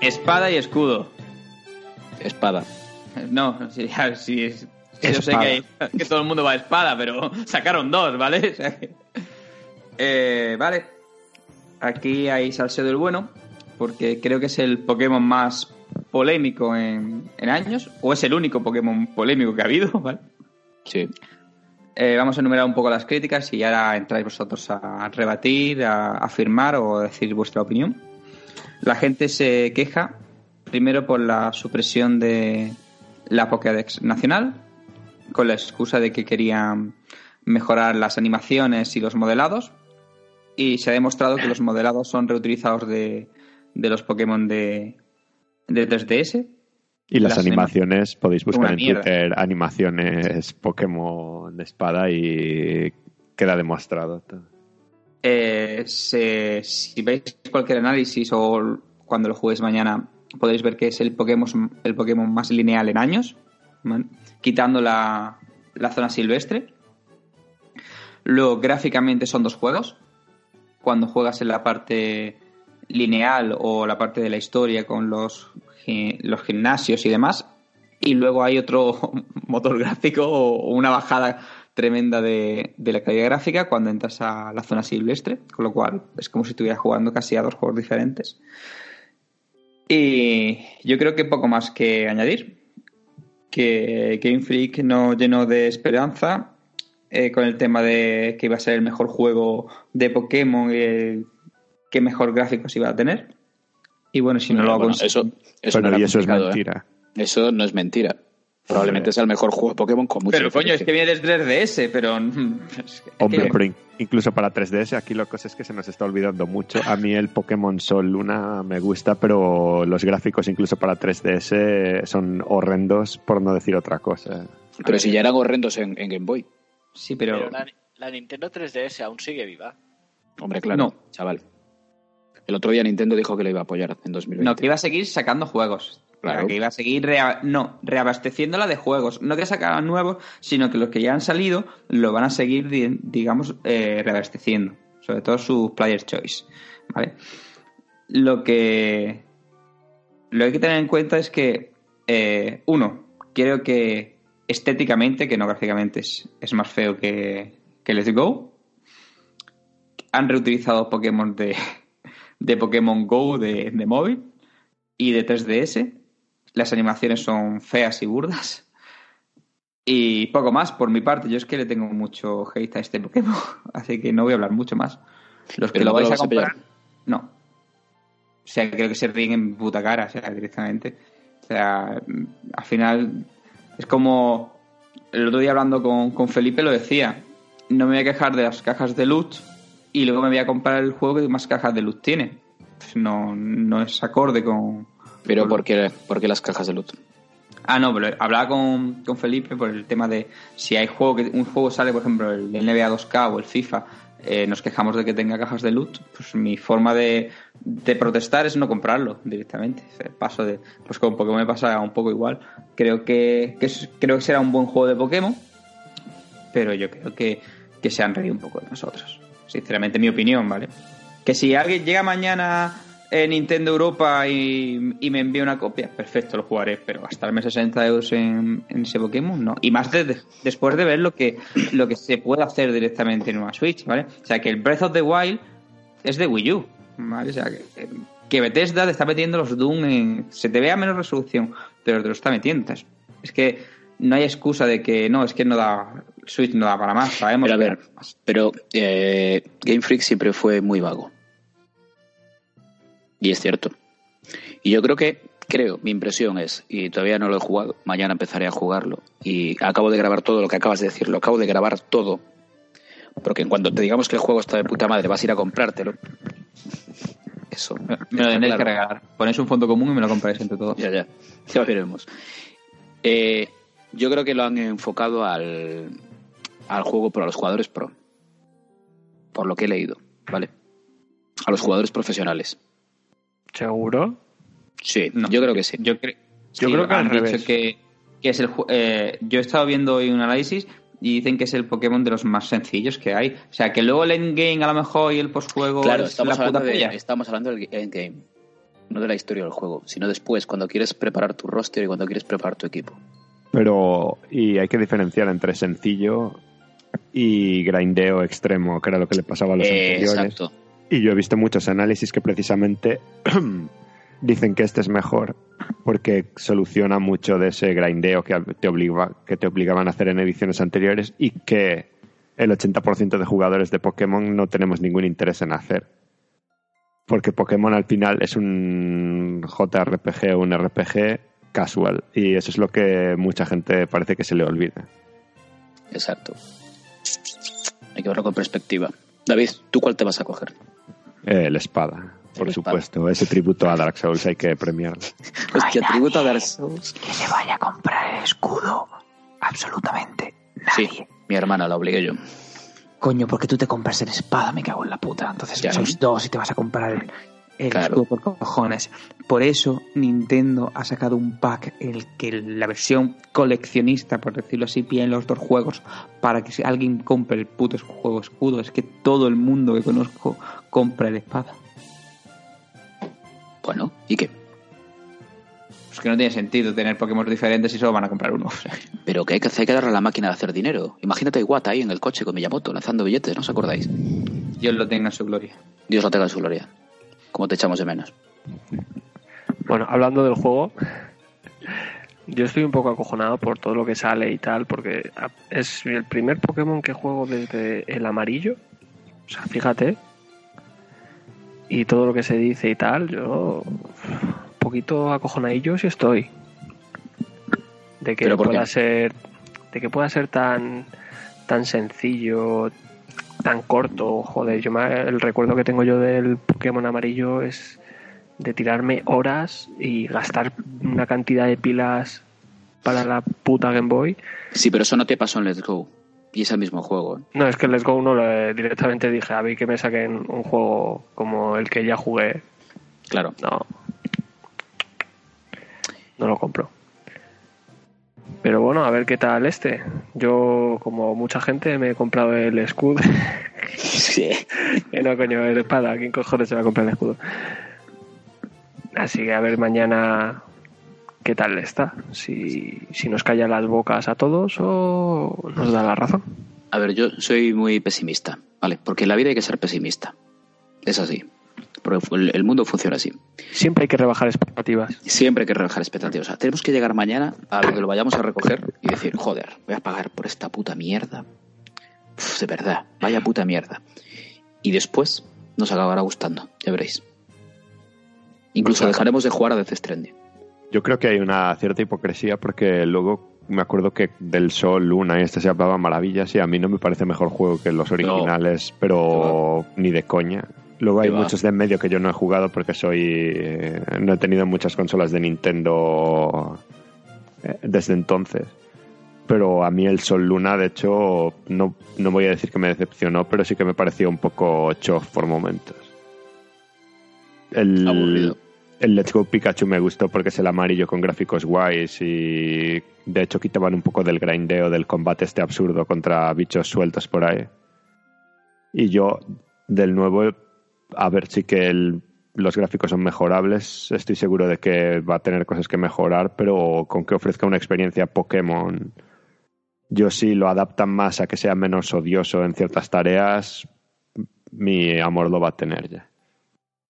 Speaker 1: Espada y escudo.
Speaker 3: Espada.
Speaker 1: No, si, si yo sé que, todo el mundo va a espada, pero sacaron dos, ¿vale? O sea que- Eh, vale. Aquí hay salseo del bueno, porque creo que es el Pokémon más polémico en, en años, o es el único Pokémon polémico que ha habido, ¿vale?
Speaker 3: Sí.
Speaker 1: Eh, vamos a enumerar un poco las críticas y ahora entráis vosotros a rebatir, a afirmar o a decir vuestra opinión. La gente se queja primero por la supresión de la Pokédex nacional, con la excusa de que querían mejorar las animaciones y los modelados. Y se ha demostrado que los modelados son reutilizados de, de los Pokémon de, de 3DS.
Speaker 6: Y las,
Speaker 1: Las
Speaker 6: animaciones, podéis buscar en
Speaker 1: mierda.
Speaker 6: Twitter animaciones Pokémon de espada y queda demostrado.
Speaker 1: Eh, se- si veis cualquier análisis o cuando lo juguéis mañana, podréis ver que es el Pokémon, el Pokémon más lineal en años, quitando la, la zona silvestre. Luego, gráficamente son dos juegos. Cuando juegas en la parte lineal o la parte de la historia con los, los gimnasios y demás. Y luego hay otro motor gráfico o una bajada tremenda de, de la calidad gráfica cuando entras a la zona silvestre, con lo cual es como si estuvieras jugando casi a dos juegos diferentes. Y yo creo que poco más que añadir. Que Game Freak nos llenó de esperanza eh, con el tema de que iba a ser el mejor juego de Pokémon y el que mejor gráficos iba a tener. Y bueno, si no lo ha
Speaker 3: Bueno,
Speaker 1: conseguido-
Speaker 3: eso, eso no
Speaker 6: y eso es
Speaker 3: ¿eh?
Speaker 6: mentira.
Speaker 3: Eso no es mentira. Probablemente sea el mejor juego de Pokémon con mucha
Speaker 1: Pero coño, es que viene desde 3DS, pero... mm, es que-
Speaker 6: Hombre,
Speaker 1: que-
Speaker 6: pero in- incluso para 3DS aquí la cosa es que se nos está olvidando mucho. A mí el Pokémon Sol Luna me gusta, pero los gráficos incluso para 3DS son horrendos por no decir otra cosa.
Speaker 3: Pero si ya eran horrendos en, en Game Boy.
Speaker 1: Sí, pero...
Speaker 7: Pero la, la Nintendo 3DS aún sigue viva.
Speaker 3: Hombre, claro,
Speaker 1: No.
Speaker 3: chaval. El otro día Nintendo dijo que lo iba a apoyar en 2020.
Speaker 1: No, que iba a seguir sacando juegos.
Speaker 3: Claro.
Speaker 1: Que iba a seguir rea- no, reabasteciéndola de juegos. No que sacaran nuevos, sino que los que ya han salido lo van a seguir, di- digamos, eh, reabasteciendo. Sobre todo su Player Choice. ¿Vale? Lo que. Lo que hay que tener en cuenta es que. eh, uno, creo que estéticamente, que no gráficamente, es, es más feo que, que Let's Go. Han reutilizado Pokémon de, de Pokémon Go de, de móvil y de 3DS. Las animaciones son feas y burdas. Y poco más por mi parte. Yo es que le tengo mucho hate a este Pokémon, así que no voy a hablar mucho más. Los que lo
Speaker 3: no
Speaker 1: vais
Speaker 3: lo
Speaker 1: a comprar, no. O sea, creo que se ríen en puta cara, o sea, directamente. O sea, al final es como el otro día hablando con, con Felipe lo decía. No me voy a quejar de las cajas de loot y luego me voy a comprar el juego que más cajas de loot tiene. Pues no, no es acorde con.
Speaker 3: Pero ¿por qué, por qué las cajas de loot?
Speaker 1: Ah, no, pero hablaba con, con Felipe por el tema de si hay juego que un juego sale, por ejemplo, el NBA 2K o el FIFA, eh, nos quejamos de que tenga cajas de loot, pues mi forma de, de protestar es no comprarlo directamente. Paso de, pues con Pokémon me pasa un poco igual. Creo que, que es- creo que será un buen juego de Pokémon, pero yo creo que, que se han reído un poco de nosotros. Sinceramente, mi opinión, ¿vale? Que si alguien llega mañana en Nintendo Europa y, y me envía una copia, perfecto, lo jugaré, pero gastarme 60 euros en, en ese Pokémon, no. Y más de- después de ver lo que, lo que se puede hacer directamente en una Switch, ¿vale? O sea, que el Breath of the Wild es de Wii U, ¿vale? O sea, que, que Bethesda te está metiendo los Doom en... Se te vea menos resolución, pero te lo está metiendo. Es que no hay excusa de que no, es que no da... Switch no da para más, sabemos
Speaker 3: Pero a ver,
Speaker 1: más.
Speaker 3: pero eh, Game Freak siempre fue muy vago. Y es cierto. Y yo creo que, creo, mi impresión es, y todavía no lo he jugado, mañana empezaré a jugarlo, y acabo de grabar todo lo que acabas de decir, lo acabo de grabar todo, porque en cuanto te digamos que el juego está de puta madre, vas a ir a comprártelo. Eso.
Speaker 1: Me lo tenéis que regalar. Ponéis un fondo común y me lo compráis entre todos.
Speaker 3: Ya, ya. Ya veremos. Eh, yo creo que lo han enfocado al, al juego pro, a los jugadores pro. Por lo que he leído, ¿vale? A los jugadores profesionales.
Speaker 5: ¿Seguro?
Speaker 3: Sí,
Speaker 1: No.
Speaker 3: yo creo que sí.
Speaker 1: Yo, cre-
Speaker 5: Yo
Speaker 1: sí,
Speaker 5: creo que
Speaker 1: han
Speaker 5: al
Speaker 1: dicho
Speaker 5: revés.
Speaker 1: que, que es el eh, yo he estado viendo hoy un análisis y dicen que es el Pokémon de los más sencillos que hay. O sea, que luego el endgame a lo mejor y el postjuego
Speaker 3: Claro,
Speaker 1: es
Speaker 3: estamos
Speaker 1: la puta
Speaker 3: hablando, de,
Speaker 1: polla.
Speaker 3: estamos hablando del endgame. No de la historia del juego, sino después, cuando quieres preparar tu roster y cuando quieres preparar tu equipo.
Speaker 6: Pero, y hay que diferenciar entre sencillo y grindeo extremo, que era lo que le pasaba a los
Speaker 3: Eh,
Speaker 6: anteriores.
Speaker 3: exacto.
Speaker 6: Y yo he visto muchos análisis que precisamente dicen que este es mejor porque soluciona mucho de ese grindeo que te, obliga, que te obligaban a hacer en ediciones anteriores y que el 80% de jugadores de Pokémon no tenemos ningún interés en hacer. Porque Pokémon al final es un JRPG o un RPG casual y eso es lo que mucha gente parece que se le olvida.
Speaker 3: Exacto. Hay que verlo con perspectiva. David, ¿tú cuál te vas a coger?
Speaker 6: Eh, la espada, por
Speaker 3: espada.
Speaker 6: supuesto. Ese tributo a Dark Souls hay que premiarlo.
Speaker 3: Hostia, tributo a Dark Souls.
Speaker 2: Que se vaya a comprar el escudo. Absolutamente
Speaker 3: Sí,
Speaker 2: nadie.
Speaker 3: mi hermana la obligué yo.
Speaker 2: Coño, porque tú te compras el espada, me cago en la puta. Entonces
Speaker 3: Ya.
Speaker 2: sois dos y te vas a comprar el, el
Speaker 3: Claro.
Speaker 2: escudo por cojones.
Speaker 1: Por eso Nintendo ha sacado un pack en el que la versión coleccionista, por decirlo así, en los dos juegos para que si alguien compre el puto juego escudo, es que todo el mundo que conozco compra el espada.
Speaker 3: Bueno, ¿y qué?
Speaker 1: Pues que no tiene sentido tener Pokémon diferentes y solo van a comprar uno.
Speaker 3: Pero que hay que hacer, hay que darle a la máquina de hacer dinero. Imagínate a Iwata ahí en el coche con Miyamoto lanzando billetes, ¿no os acordáis?
Speaker 1: Dios lo tenga en su gloria.
Speaker 3: Dios lo tenga en su gloria. Como te echamos de menos.
Speaker 5: Bueno, hablando del juego, yo estoy un poco acojonado por todo lo que sale y tal, porque es el primer Pokémon que juego desde el amarillo. O sea, fíjate. Y todo lo que se dice y tal, yo un poquito acojonadillo sí estoy. de que
Speaker 3: ¿Pero por
Speaker 5: pueda
Speaker 3: qué?
Speaker 5: ser de que pueda ser tan tan sencillo tan corto joder yo me- el recuerdo que tengo yo del Pokémon amarillo es de tirarme horas y gastar una cantidad de pilas para la puta Game Boy
Speaker 3: Sí, pero eso no te pasó en Let's Go. Y es el mismo juego. ¿eh?
Speaker 5: no es que en Let's Go no lo- directamente dije a ver que me saquen un juego como el que ya jugué
Speaker 3: Claro.
Speaker 5: no no lo compro pero bueno a ver qué tal este yo como mucha gente me he comprado el escudo
Speaker 3: Sí.
Speaker 5: No, coño, el espada. ¿Quién cojones se va a comprar el escudo? Así que a ver mañana qué tal está. Si, si nos calla las bocas a todos o nos da la razón.
Speaker 3: A ver, yo soy muy pesimista, ¿vale? Porque en la vida hay que ser pesimista. Es así. Porque el, mundo funciona así.
Speaker 5: Siempre hay que rebajar expectativas.
Speaker 3: Siempre hay que rebajar expectativas. O sea, tenemos que llegar mañana a lo que lo vayamos a recoger y decir, joder, voy a pagar por esta puta mierda. Uf, de verdad, vaya puta mierda. Y después nos acabará gustando, ya veréis. Incluso dejaremos de jugar a Death Stranding.
Speaker 6: Yo creo que hay una cierta hipocresía porque luego me acuerdo que del Sol, Luna y este se hablaban maravillas y a mí no me parece mejor juego que los originales, pero ni de coña. Luego hay muchos de en medio que yo no he jugado porque soy eh, no he tenido muchas consolas de Nintendo eh, desde entonces. Pero a mí el Sol Luna, de hecho, no, no voy a decir que me decepcionó, pero sí que me pareció un poco chof por momentos. El,
Speaker 3: Aburrido.
Speaker 6: el Let's Go Pikachu me gustó porque es el amarillo con gráficos guays y de hecho quitaban un poco del grindeo del combate este absurdo contra bichos sueltos por ahí. Y yo, del nuevo, a ver si que el- los gráficos son mejorables, estoy seguro de que va a tener cosas que mejorar, pero con que ofrezca una experiencia Pokémon, yo sí lo adaptan más a que sea menos odioso en ciertas tareas, mi amor lo va a tener ya.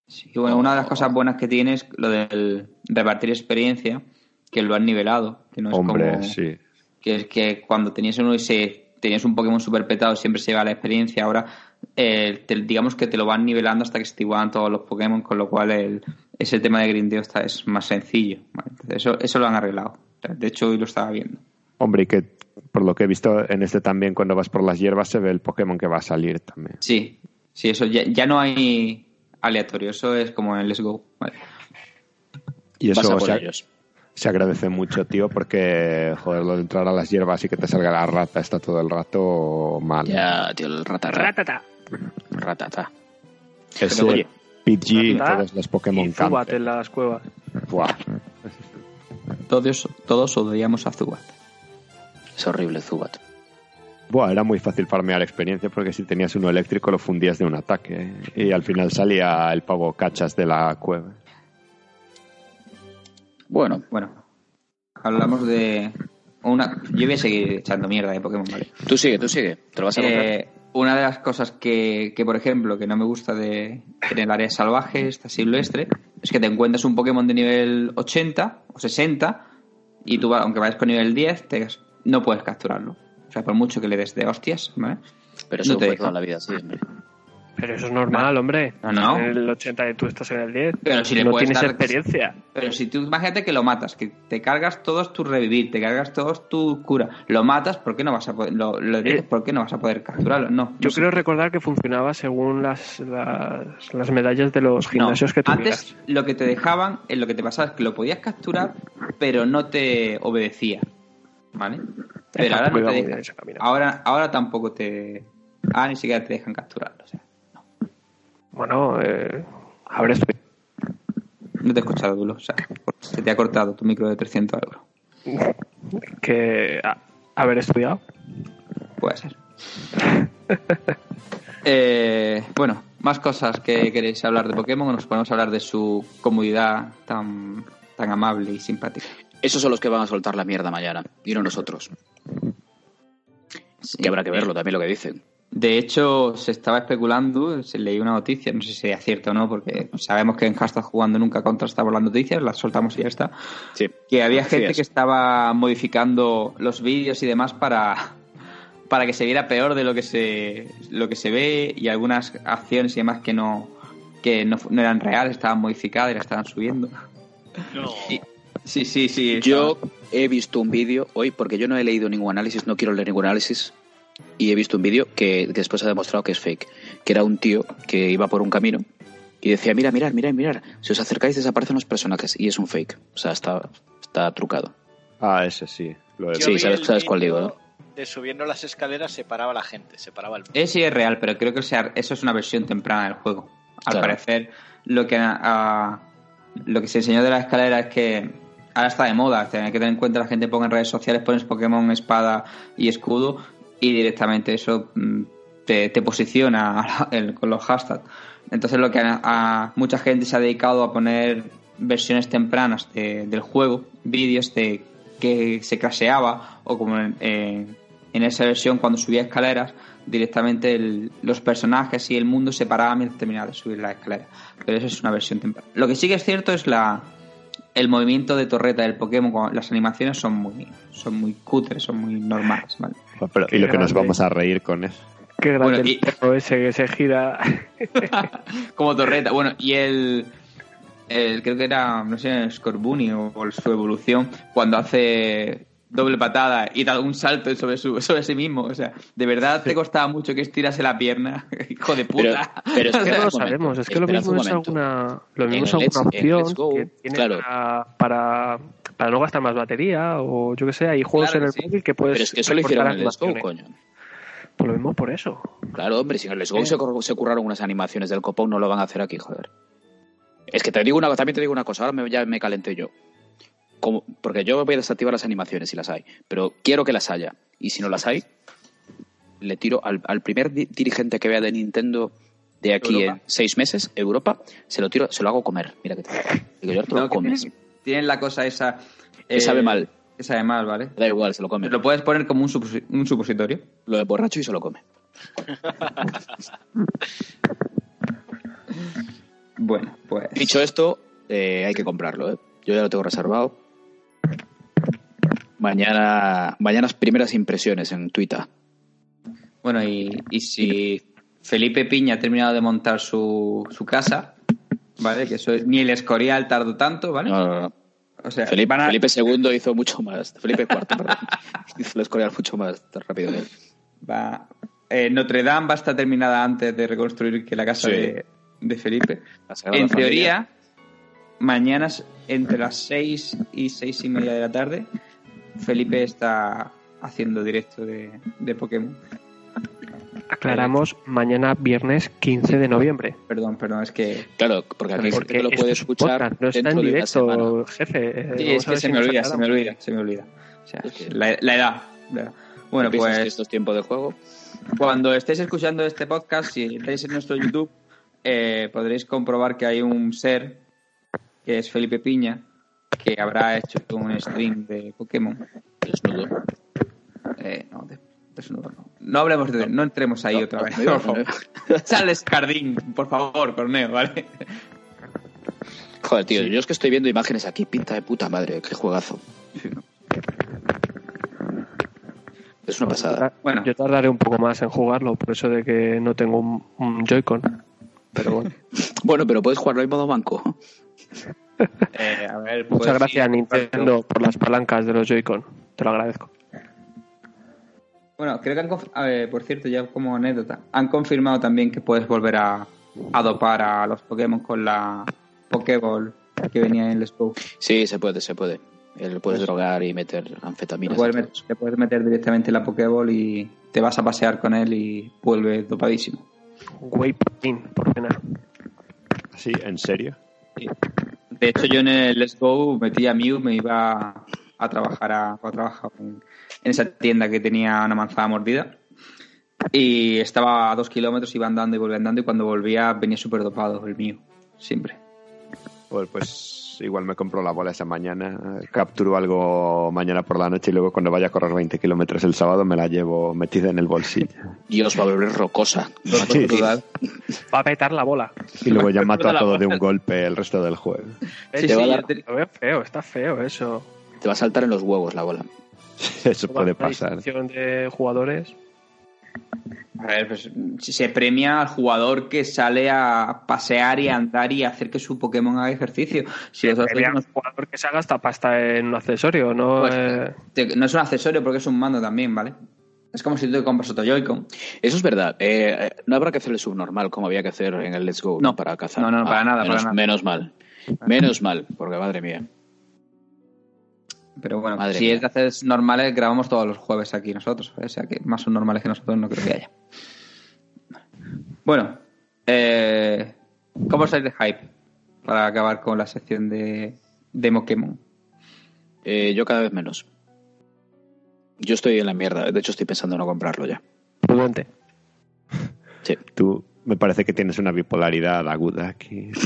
Speaker 1: Sí, bueno, una de las cosas buenas que tiene es lo del repartir experiencia, que lo han nivelado, que no es
Speaker 6: Hombre,
Speaker 1: como
Speaker 6: sí.
Speaker 1: que es que cuando tenías uno y se tenías un Pokémon super petado siempre se lleva la experiencia, ahora eh, te- digamos que te lo van nivelando hasta que se te igualan todos los Pokémon, con lo cual el, ese tema de grindeo está, es más sencillo. ¿vale? Entonces, eso, eso lo han arreglado. O sea, De hecho, hoy lo estaba viendo.
Speaker 6: Hombre, y que por lo que he visto en este también, cuando vas por las hierbas se ve el Pokémon que va a salir también.
Speaker 1: Sí, sí, eso ya, ya no hay aleatorio, eso es como en Let's Go. ¿vale?
Speaker 6: Y eso
Speaker 3: por
Speaker 6: se,
Speaker 3: ellos.
Speaker 6: Se agradece mucho, tío, porque, joder, lo de entrar a las hierbas y que te salga la rata está todo el rato mal.
Speaker 3: Ya, tío, el ratata.
Speaker 5: Ratata.
Speaker 3: Ratata. Pero, oye,
Speaker 6: PG en todos los Pokémon
Speaker 5: Y Zubat en las cuevas.
Speaker 6: Buah.
Speaker 1: Todos, todos odiamos a Zubat.
Speaker 3: Es horrible Zubat.
Speaker 6: Buah, era muy fácil farmear experiencia porque si tenías uno eléctrico lo fundías de un ataque y al final salía el pavo cachas de la cueva.
Speaker 3: Bueno,
Speaker 1: Bueno, hablamos de una... Yo voy a seguir echando mierda de Pokémon, ¿vale?
Speaker 3: tú sigue, tú sigue. Te lo vas a comprar.
Speaker 1: Eh, una de las cosas que, que, por ejemplo, que no me gusta de en el área salvaje, esta silvestre, es que te encuentras un Pokémon de nivel 80 o 60 y tú, aunque vayas con nivel 10, te- no puedes capturarlo. O sea, por mucho que le des de hostias, ¿vale?
Speaker 3: Pero eso
Speaker 1: no te
Speaker 3: fue
Speaker 1: deja.
Speaker 3: toda la vida, sí, hombre.
Speaker 5: Pero eso es normal, hombre.
Speaker 1: No, no.
Speaker 5: En el 80 y tú estás en el 10.
Speaker 1: Pero si le
Speaker 5: no
Speaker 1: puedes
Speaker 5: tienes
Speaker 1: dar-
Speaker 5: experiencia.
Speaker 1: Pero si tú imagínate que lo matas, que te cargas todos tu revivir, te cargas todos tu cura, lo matas, ¿por qué no vas a poder, lo, lo
Speaker 5: Eh,
Speaker 1: ¿por qué no vas a poder capturarlo? No.
Speaker 5: Yo
Speaker 1: sé.
Speaker 5: creo recordar que funcionaba según las, las, las medallas de los gimnasios que tuvieras.
Speaker 1: Antes lo que te dejaban, eh, lo que te pasaba es que lo podías capturar, pero no te obedecía. ¿Vale? Pero ahora, no te
Speaker 5: muy
Speaker 1: deja-
Speaker 5: bien ese camino.
Speaker 1: ahora, ahora tampoco te. Ah, ni siquiera te dejan capturarlo. O sea,
Speaker 5: Bueno, eh, habré estudiado.
Speaker 1: no te he escuchado, Dulo. O sea, se te ha cortado tu micro de 300 euros.
Speaker 5: que a- haber estudiado.
Speaker 1: Puede ser. Eh, bueno, más cosas que queréis hablar de Pokémon o nos podemos hablar de su comodidad tan, tan amable y simpática.
Speaker 3: Esos son los que van a soltar la mierda mañana, y no nosotros. Que habrá que verlo también lo que dicen.
Speaker 1: De hecho, se estaba especulando, se leí una noticia, no sé si es cierto o no, porque sabemos que en Hashtag jugando nunca contrastamos las noticias, las soltamos y ya está.
Speaker 3: Sí.
Speaker 1: Que había gente
Speaker 3: es.
Speaker 1: que estaba modificando los vídeos y demás para, para que se viera peor de lo que se, lo que se ve y algunas acciones y demás que no, que no, no eran reales, estaban modificadas y las estaban subiendo. Y- sí, sí, sí.
Speaker 3: Yo, he visto un vídeo hoy, porque yo no he leído ningún análisis, no quiero leer ningún análisis, y he visto un vídeo que, que después ha demostrado que es fake, que era un tío que iba por un camino y decía, mira, mirad, mirad, mirad, si os acercáis desaparecen los personajes, y es un fake, o sea, está, está trucado.
Speaker 6: Ah, ese sí. Lo he
Speaker 3: Sí, sabes- cuál digo, ¿no?
Speaker 7: De subiendo las escaleras separaba a la gente, separaba el
Speaker 1: Ese sí es real, pero creo que sea, eso es una versión temprana del juego. Al
Speaker 3: Claro.
Speaker 1: parecer, lo que, ah, lo que se enseñó de la escalera es que ahora está de moda. Hay que tener en cuenta la gente ponga en redes sociales, pones Pokémon espada y escudo y directamente eso mm, te, posiciona el- con los hashtags. Entonces, lo que a, mucha gente se ha dedicado a poner versiones tempranas de- del juego, vídeos de que se crasheaba o como en, esa versión cuando subía escaleras directamente el- los personajes y el mundo se paraban mientras terminaba de subir la escalera pero eso es una versión temprana lo que sí que es cierto es la el movimiento de torreta del Pokémon las animaciones son muy son muy cutres son muy normales ¿vale?
Speaker 6: Pero- y lo que nos vamos a reír con eso.
Speaker 5: Qué grande
Speaker 1: Bueno, y-
Speaker 5: el perro ese que se gira.
Speaker 1: como torreta bueno y el, el- creo que era no sé Scorbunny o, o su evolución cuando hace doble patada y da un salto sobre su sobre sí mismo o sea de verdad te costaba mucho que estirase la pierna hijo de
Speaker 3: Pero,
Speaker 1: puta
Speaker 3: pero
Speaker 1: sea,
Speaker 3: espera
Speaker 5: no lo sabemos, es que lo mismo es alguna, lo mismo es alguna opción
Speaker 3: Go,
Speaker 5: que tiene
Speaker 3: claro.
Speaker 5: para, para, para no gastar más batería o yo que sé, hay juegos
Speaker 1: Claro
Speaker 5: en el
Speaker 1: sí.
Speaker 5: móvil que puedes
Speaker 3: Pero es que eso lo hicieron en el Let's Go, coño.
Speaker 5: Por lo mismo por eso.
Speaker 3: Claro, hombre, si en el Let's Go se, curraron unas animaciones del copón, no lo van a hacer aquí, joder. Es que te digo una, también te digo una cosa, ahora me, ya me calenté yo. Como, porque yo voy a desactivar las animaciones si las hay, pero quiero que las haya. Y si no las hay, le tiro al, al primer di- dirigente que vea de Nintendo de aquí
Speaker 1: Europa.
Speaker 3: en seis meses, Europa, se lo tiro, se lo hago comer. Mira que te digo, yo te lo
Speaker 1: No, que
Speaker 3: comes.
Speaker 1: Tienen la cosa esa
Speaker 3: Que sabe mal.
Speaker 1: que sabe mal vale
Speaker 3: Da igual, se lo come.
Speaker 1: lo puedes poner como un supositorio
Speaker 3: Lo de borracho y se lo come.
Speaker 1: bueno pues
Speaker 3: Dicho esto, eh, hay que comprarlo. ¿eh? Yo ya lo tengo reservado. Mañana, mañanas primeras impresiones en Twitter.
Speaker 1: Bueno, y, y si Felipe Piña ha terminado de montar su, su casa, ¿vale? Que eso, ni el Escorial tardó tanto, ¿vale?
Speaker 3: No, no, no.
Speaker 1: O sea,
Speaker 3: Felipe,
Speaker 1: a-
Speaker 3: Felipe II hizo mucho más. Felipe IV, perdón. hizo el Escorial mucho más rápido
Speaker 1: va- eh, Notre Dame va a estar terminada antes de reconstruir que la casa
Speaker 3: Sí.
Speaker 1: de, de Felipe. En teoría, mañana entre las seis y seis y media de la tarde, Felipe está haciendo directo de, de Pokémon.
Speaker 5: Aclaramos mañana viernes 15 de noviembre.
Speaker 1: Perdón, perdón, es que
Speaker 3: Claro, porque aquí
Speaker 5: Porque
Speaker 3: que lo puede
Speaker 5: es un
Speaker 3: escuchar
Speaker 5: podcast, no está en directo, jefe. Eh,
Speaker 1: Sí, es que se
Speaker 5: si
Speaker 1: me olvida, se me olvida, se me olvida. O sea,
Speaker 3: Es que-
Speaker 1: la, la edad. la edad. Bueno,
Speaker 3: ¿Piensas que
Speaker 1: pues
Speaker 3: esto es tiempo de juego?
Speaker 1: cuando estéis escuchando este podcast, si estáis en nuestro YouTube, eh, podréis comprobar que hay un ser, que es Felipe Piña, que habrá hecho un stream de Pokémon.
Speaker 3: Desnudo.
Speaker 1: Eh, no, de- no. No hablemos de... No entremos ahí
Speaker 3: No,
Speaker 1: otra
Speaker 3: no,
Speaker 1: vez, por favor. Sales Jardín, por favor, Corneo, ¿vale?
Speaker 3: Joder, tío, yo es que estoy viendo imágenes aquí, pinta de puta madre, qué juegazo. Es una pasada.
Speaker 1: Bueno.
Speaker 5: Yo tardaré un poco más en jugarlo, por eso de que no tengo un, un Joy-Con. Pero bueno.
Speaker 3: Bueno, pero puedes jugarlo en modo banco.
Speaker 1: Eh, a ver,
Speaker 5: Muchas gracias, Nintendo, por las palancas de los Joy-Con. Te lo agradezco.
Speaker 1: Bueno, creo que han a ver, por cierto, ya como anécdota, han confirmado también que puedes volver a, a dopar a los Pokémon con la Pokéball que venía en Let's Go.
Speaker 3: Sí, se puede, se puede.
Speaker 1: Pues
Speaker 3: puedes drogar y meter
Speaker 1: Te
Speaker 3: anfetaminas.
Speaker 1: puedes, te puedes meter directamente en la Pokéball y te vas a pasear con él y vuelve dopadísimo.
Speaker 5: Waypoint, por pena.
Speaker 6: Sí, ¿en serio?
Speaker 1: De hecho, yo en el Let's Go metí a Mew, me iba a trabajar a, a trabajar en, en esa tienda que tenía una manzana mordida. Y estaba a dos kilómetros, iba andando y volvía andando, y cuando volvía venía súper dopado el mío, siempre.
Speaker 6: Pues, pues igual me compro la bola esa mañana, capturo algo mañana por la noche y luego cuando vaya a correr 20 kilómetros el sábado me la llevo metida en el bolsillo.
Speaker 3: Y os va a volver rocosa.
Speaker 6: Sí, sí.
Speaker 5: Va a petar la bola.
Speaker 6: Y luego ya mato a todo de un golpe el resto del juego.
Speaker 1: Sí,
Speaker 3: Te va a
Speaker 1: sí,
Speaker 3: dar-
Speaker 1: yo te-
Speaker 5: Lo veo feo, está feo eso.
Speaker 3: Te va a saltar en los huevos la bola.
Speaker 6: Eso puede
Speaker 5: Una
Speaker 6: pasar.
Speaker 5: de jugadores.
Speaker 1: A ver, pues se premia al jugador que sale a pasear y a andar y a hacer que su Pokémon haga ejercicio. Si
Speaker 5: Había
Speaker 1: no,
Speaker 5: un jugador que se gasta pasta en un accesorio, ¿no?
Speaker 1: Pues,
Speaker 5: Eh,
Speaker 1: te- no es un accesorio porque es un mando también, ¿vale? Es como si tú te compras otro Joy-Con.
Speaker 3: Eso es verdad. Eh, eh, no habrá que hacer el subnormal como había que hacer en el Let's Go
Speaker 1: No.
Speaker 3: para cazar.
Speaker 1: No, no, para nada,
Speaker 3: Menos,
Speaker 1: para nada.
Speaker 3: menos mal. Menos mal, porque madre mía.
Speaker 1: Pero bueno,
Speaker 3: Madre
Speaker 1: si
Speaker 3: mía.
Speaker 1: es de hacer normales, grabamos todos los jueves aquí nosotros. ¿vale? O sea que más son normales que nosotros no creo que haya. Bueno, eh, ¿cómo estáis de hype? Para acabar con la sección de, de Pokémon.
Speaker 3: Eh, yo cada vez menos. Yo estoy en la mierda. De hecho, estoy pensando en no comprarlo ya.
Speaker 5: prudente.
Speaker 3: Sí.
Speaker 6: Tú me parece que tienes una bipolaridad aguda aquí.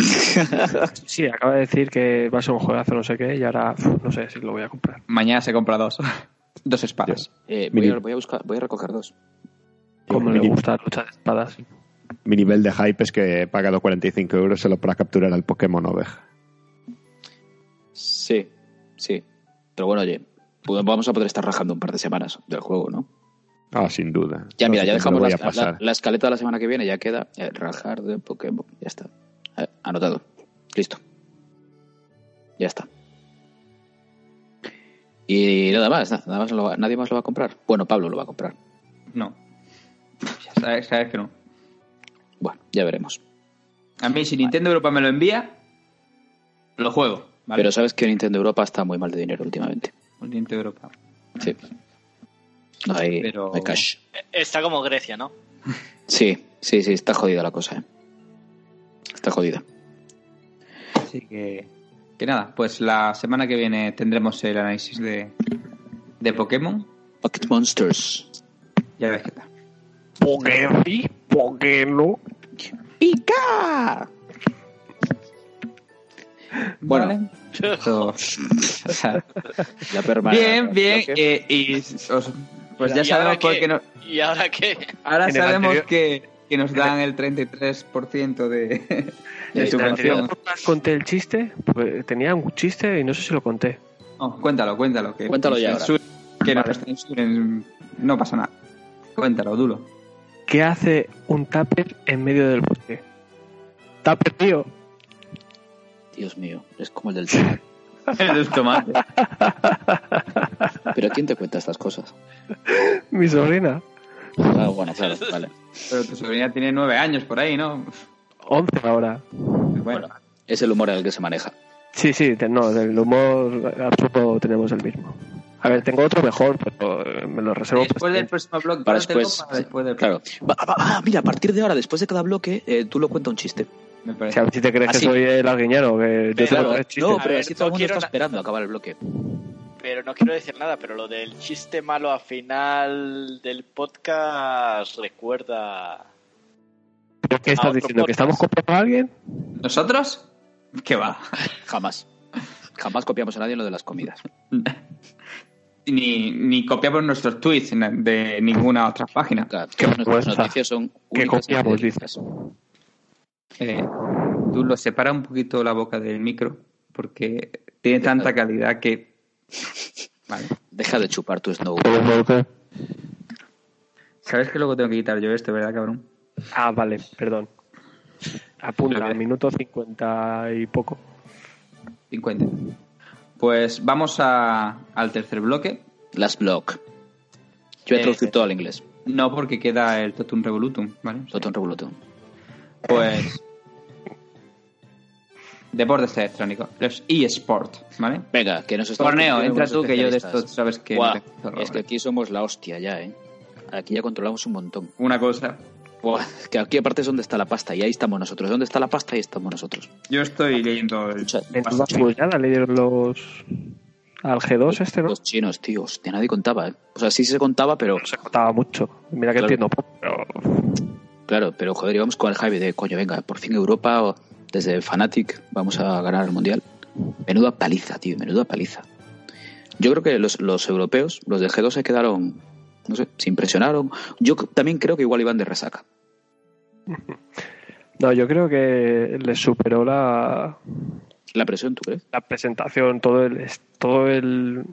Speaker 5: Sí, acaba de decir que va a ser un juegazo, no sé qué, y ahora no sé si lo voy a comprar.
Speaker 1: Mañana se compra dos. dos espadas.
Speaker 3: Eh, voy, a, voy a buscar, voy a recoger dos.
Speaker 5: Como
Speaker 6: mi,
Speaker 5: le gusta la lucha de espadas.
Speaker 6: mi nivel de hype es que he pagado 45 euros solo para capturar al Pokémon oveja.
Speaker 3: Sí, sí. Pero bueno, oye, pues vamos a poder estar rajando un par de semanas del juego, ¿no?
Speaker 6: Ah, sin duda.
Speaker 3: Ya, mira, ya dejamos la, la- la escaleta de la semana que viene, ya queda eh, rajar de Pokémon. Ya está. Eh, anotado. Listo. Ya está. Y nada más, nada más lo va- nadie más lo va a comprar. Bueno, Pablo lo va a comprar.
Speaker 1: No. Ya sabes, sabes que no.
Speaker 3: Bueno, ya veremos.
Speaker 1: A mí, si Nintendo Europa me lo envía, lo juego. ¿vale?
Speaker 3: Pero sabes que Nintendo Europa está muy mal de dinero últimamente.
Speaker 1: Nintendo Europa.
Speaker 3: Sí.
Speaker 1: Pero-
Speaker 3: hay cash.
Speaker 7: Está como Grecia, ¿no?
Speaker 3: Sí, sí, sí, está jodida la cosa, ¿eh? Está jodida.
Speaker 1: Así que, que nada, pues la semana que viene tendremos el análisis de, de Pokémon.
Speaker 3: Pocket Monsters.
Speaker 1: Ya ves qué tal.
Speaker 5: Poké sí, Poké no.
Speaker 3: ¡Pica! Bueno,
Speaker 1: Vale. Esto- o sea,
Speaker 3: ya permanece.
Speaker 1: bien, bien. eh, y os- pues ya
Speaker 7: ¿Y ahora
Speaker 1: sabemos por
Speaker 7: qué?
Speaker 1: no.
Speaker 7: ¿Y ahora qué?
Speaker 1: Ahora
Speaker 5: En
Speaker 1: sabemos
Speaker 5: anterior-
Speaker 1: que, que nos dan el 33% de, subvención.
Speaker 5: conté el chiste, porque tenía un chiste y no sé si lo conté.
Speaker 1: No, cuéntalo, cuéntalo. Que
Speaker 3: Cuéntalo ya ahora.
Speaker 1: Que
Speaker 5: Vale.
Speaker 1: nos censuren, no pasa nada. Cuéntalo, duro.
Speaker 5: ¿Qué hace un tupper en medio del bosque? Tupper, tío.
Speaker 3: Dios mío, es como el del
Speaker 1: El tomate.
Speaker 3: Pero ¿quién te cuenta estas cosas?
Speaker 5: Mi sobrina.
Speaker 3: Ah, bueno, claro, vale.
Speaker 1: Pero tu sobrina tiene nueve años por ahí, ¿no?
Speaker 5: 11 ahora.
Speaker 1: Bueno,
Speaker 3: Es el humor en el que se maneja.
Speaker 5: Sí, sí, no, del humor absurdo tenemos el mismo. A ver, tengo otro mejor, pero eh, me lo reservo
Speaker 1: después del próximo blog,
Speaker 3: Para después.
Speaker 1: para después del
Speaker 3: Claro. Va- va- ah, mira, a partir de ahora, después de cada bloque, eh, tú lo cuentas un chiste.
Speaker 1: Me
Speaker 5: a ver si te crees
Speaker 3: Así.
Speaker 5: que soy el alguiñano, que yo
Speaker 7: Pero-
Speaker 5: tres chistes.
Speaker 3: no,
Speaker 7: A
Speaker 3: pero así todo el mundo
Speaker 7: quiero
Speaker 3: está esperando a acabar el bloque.
Speaker 7: Pero no quiero decir nada, pero lo del chiste malo al final del podcast recuerda.
Speaker 5: ¿Pero qué
Speaker 7: a
Speaker 5: estás diciendo? ¿Que estamos copiando a alguien?
Speaker 1: ¿Nosotros? ¿Qué va?
Speaker 3: Jamás. Jamás copiamos a nadie en lo de las comidas.
Speaker 1: Ni, ni copiamos nuestros tweets de ninguna otra página.
Speaker 3: Claro,
Speaker 5: Qué
Speaker 3: nuestras
Speaker 5: vergüenza.
Speaker 3: noticias son
Speaker 5: Que
Speaker 3: únicas y
Speaker 5: copiamos,
Speaker 3: verídicas.
Speaker 1: Eh, tú lo separa un poquito la boca del micro porque tiene tanta calidad que. Vale.
Speaker 3: Deja de chupar tu snow.
Speaker 1: ¿Sabes que luego tengo que quitar yo esto, verdad, cabrón?
Speaker 5: Ah, vale, perdón. Apunta,
Speaker 1: Vale.
Speaker 5: minuto 50 y poco.
Speaker 1: 50. Pues vamos a- al tercer bloque.
Speaker 3: Last block. Yo voy a
Speaker 1: Eh,
Speaker 3: traducir todo al inglés.
Speaker 1: No porque queda el Totum Revolutum, ¿vale?
Speaker 3: Toton Revolutum.
Speaker 1: Pues. Deportes electrónicos. Los eSport, ¿vale?
Speaker 3: Venga, que nos estamos
Speaker 1: Torneo, entra tú que yo de esto sabes que.
Speaker 3: Buah,
Speaker 1: no
Speaker 3: es que aquí somos la hostia ya, ¿eh? Aquí ya controlamos un montón.
Speaker 1: Una cosa.
Speaker 3: Buah, que aquí aparte es donde está la pasta y ahí estamos nosotros. ¿Dónde está la pasta? Ahí estamos nosotros.
Speaker 1: Yo estoy leyendo el.
Speaker 5: En todas ya la leyeron los. Al G2 este, ¿no?
Speaker 3: Los chinos, tío. Hostia, nadie contaba, ¿eh? O sea, sí se contaba, pero...
Speaker 5: Se contaba mucho. Mira que
Speaker 3: Claro.
Speaker 5: entiendo pero.
Speaker 3: Claro, pero joder, íbamos con el hype de, coño, venga, por fin Europa, o desde Fanatic, vamos a ganar el Mundial. Menuda paliza, tío, menuda paliza. Yo creo que los, los europeos, los del G2 se quedaron, no sé, se impresionaron. Yo también creo que igual iban de resaca.
Speaker 5: No, yo creo que les superó la,
Speaker 3: La presión, ¿tú crees?
Speaker 5: la presentación, todo el, todo el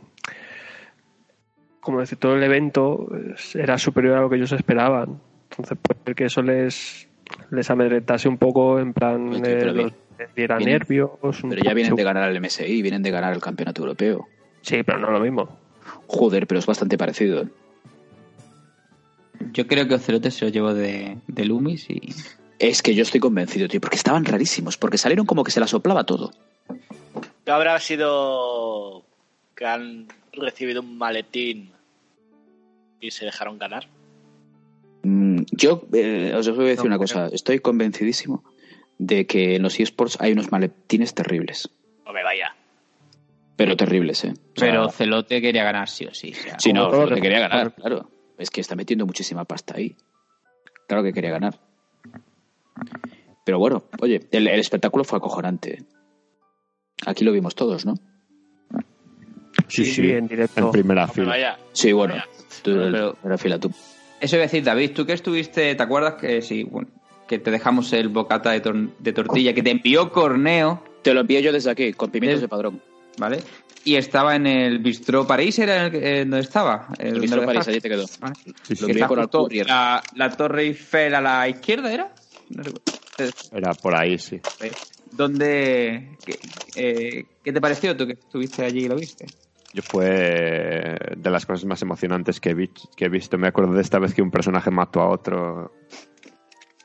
Speaker 5: como decir, todo el evento eh, era superior a lo que ellos esperaban. Entonces, puede que eso les, les amedrentase un poco, en plan,
Speaker 3: Oye,
Speaker 5: eh, los les diera
Speaker 3: vienen-
Speaker 5: nervios.
Speaker 3: Pero ya vienen de ganar el MSI, vienen de ganar el campeonato europeo.
Speaker 5: Sí, pero no es lo mismo.
Speaker 3: Joder, pero es bastante parecido. ¿eh?
Speaker 1: Yo creo que Ocelote se lo llevó de, de Loomis y.
Speaker 3: Es que yo estoy convencido, tío, porque estaban rarísimos, porque salieron como que se la soplaba todo.
Speaker 7: ¿No habrá sido que han recibido un maletín y se dejaron ganar?
Speaker 3: Mm, Yo eh, os voy a decir
Speaker 5: No,
Speaker 3: una cosa, estoy convencidísimo de que en los eSports hay unos maletines terribles,
Speaker 7: No me vaya.
Speaker 3: pero terribles, ¿eh? O sea,
Speaker 1: Pero Celote quería ganar sí o sí. o sea,
Speaker 3: sí, no,
Speaker 5: todo
Speaker 3: quería
Speaker 5: que-
Speaker 3: ganar, claro. Es que está metiendo muchísima pasta ahí. Claro que quería ganar. Pero bueno, oye, el, el espectáculo fue acojonante. ¿eh? Aquí lo vimos todos, ¿no?
Speaker 5: Sí, sí, en directo.
Speaker 6: En primera
Speaker 7: No
Speaker 6: fila.
Speaker 7: vaya.
Speaker 3: Sí, bueno, tú
Speaker 1: Pero-
Speaker 3: primera fila, tú.
Speaker 1: Eso iba a decir, David, tú que estuviste, ¿te acuerdas que sí, bueno, que te dejamos el bocata de, tor- de tortilla que te envió Corneo,
Speaker 3: Te lo envío yo desde aquí, con pimientos de padrón.
Speaker 1: ¿vale? Y estaba en el Bistró París, ¿era el, eh, donde estaba? Eh,
Speaker 3: El Bistro
Speaker 1: lo
Speaker 3: París, allí te quedó.
Speaker 1: Vale.
Speaker 6: Sí,
Speaker 3: Lo
Speaker 6: sí.
Speaker 1: Que
Speaker 3: envié
Speaker 1: está
Speaker 3: con el
Speaker 1: justo
Speaker 3: courier.
Speaker 1: la, la Torre Eiffel a la izquierda, ¿era? No recuerdo. Eh,
Speaker 6: Era por ahí, sí.
Speaker 1: ¿Dónde, qué, eh, ¿Qué te pareció tú que estuviste allí y lo viste?
Speaker 6: Yo fue de las cosas más emocionantes que he, vi- que he visto. Me acuerdo de esta vez que un personaje mató a otro.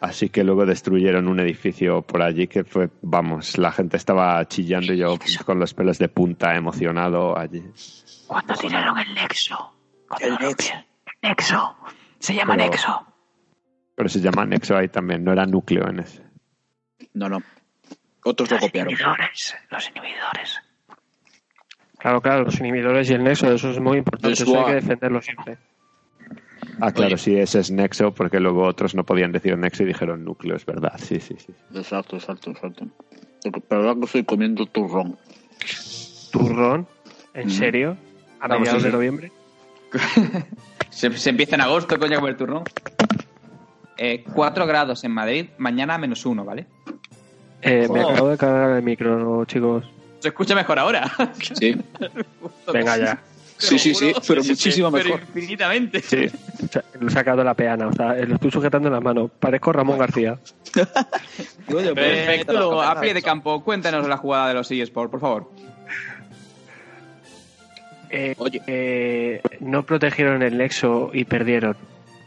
Speaker 6: Así que luego destruyeron un edificio por allí que fue, vamos, la gente estaba chillando y yo con los pelos de punta emocionado allí.
Speaker 2: Cuando tiraron el Nexo.
Speaker 3: El Nexo.
Speaker 2: Nexo. Se llama
Speaker 6: Pero-
Speaker 2: Nexo.
Speaker 6: Pero se llama Nexo ahí también, no era núcleo en ese.
Speaker 3: No, no. Otros lo
Speaker 2: Los
Speaker 3: copiaron.
Speaker 2: inhibidores. Los inhibidores.
Speaker 5: Claro, claro, los inhibidores y el nexo, eso es muy importante. Eso hay que defenderlo siempre.
Speaker 6: Ah, claro,
Speaker 3: Oye.
Speaker 6: sí, ese es Nexo, porque luego otros no podían decir Nexo y dijeron núcleo, es verdad, sí, sí, sí.
Speaker 3: Exacto, exacto, exacto. Pero ahora que estoy comiendo turrón.
Speaker 5: Turrón, ¿en
Speaker 3: Mm.
Speaker 5: serio? ¿A
Speaker 1: Vamos,
Speaker 5: mediados
Speaker 1: sí,
Speaker 5: de noviembre?
Speaker 1: Se, se empieza en agosto, coño, con el turrón. Eh, 4 grados en Madrid, mañana menos uno, ¿vale?
Speaker 5: Eh, me
Speaker 7: Oh.
Speaker 5: acabo de cargar el micro, chicos.
Speaker 1: Se escucha mejor ahora.
Speaker 3: Sí,
Speaker 5: Venga ya.
Speaker 3: sí, sí, sí, pero muchísimo
Speaker 1: Pero
Speaker 3: mejor.
Speaker 1: infinitamente.
Speaker 5: Sí, o sea, lo he sacado la peana, o sea, lo estoy sujetando en las manos. Parezco Ramón García.
Speaker 1: Eh, tú, a pie de campo, cuéntanos la jugada de los eSports, por favor.
Speaker 5: Eh,
Speaker 3: Oye.
Speaker 5: eh, no protegieron el nexo y perdieron.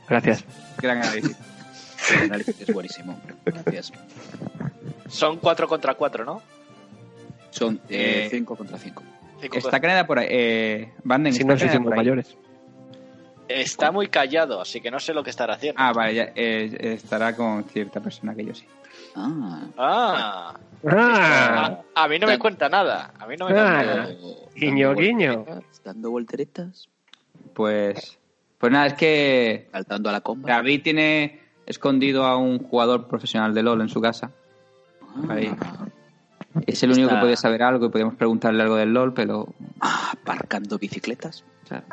Speaker 5: Gracias.
Speaker 1: Gran análisis.
Speaker 3: El análisis es buenísimo. Gracias.
Speaker 7: Son 4 contra 4, ¿no?
Speaker 3: Son
Speaker 1: Eh,
Speaker 3: 5 contra 5.
Speaker 7: Cinco
Speaker 1: Está Caneda por ahí. Eh, Vanden,
Speaker 5: Si
Speaker 1: ¿está
Speaker 5: nos
Speaker 1: Caneda
Speaker 5: hicimos
Speaker 1: por ahí?
Speaker 5: mayores.
Speaker 7: Está muy callado, así que no sé lo que estará haciendo.
Speaker 1: Ah, vale, ya, eh, estará con cierta persona que yo sí.
Speaker 3: Ah.
Speaker 7: Ah.
Speaker 5: ¡Ah!
Speaker 7: A, a mí no me cuenta nada. A mí no me
Speaker 5: Ah.
Speaker 7: cuenta nada.
Speaker 5: Guiño,
Speaker 3: Dando
Speaker 5: guiño.
Speaker 3: Dando volteretas,
Speaker 1: Pues, pues nada, es que
Speaker 3: saltando a la comba.
Speaker 1: David tiene escondido a un jugador profesional de LOL en su casa. ahí. Es el único
Speaker 3: Está-
Speaker 1: que puede saber algo y podemos preguntarle algo del LOL, pero...
Speaker 3: ah, aparcando bicicletas.
Speaker 1: o sea,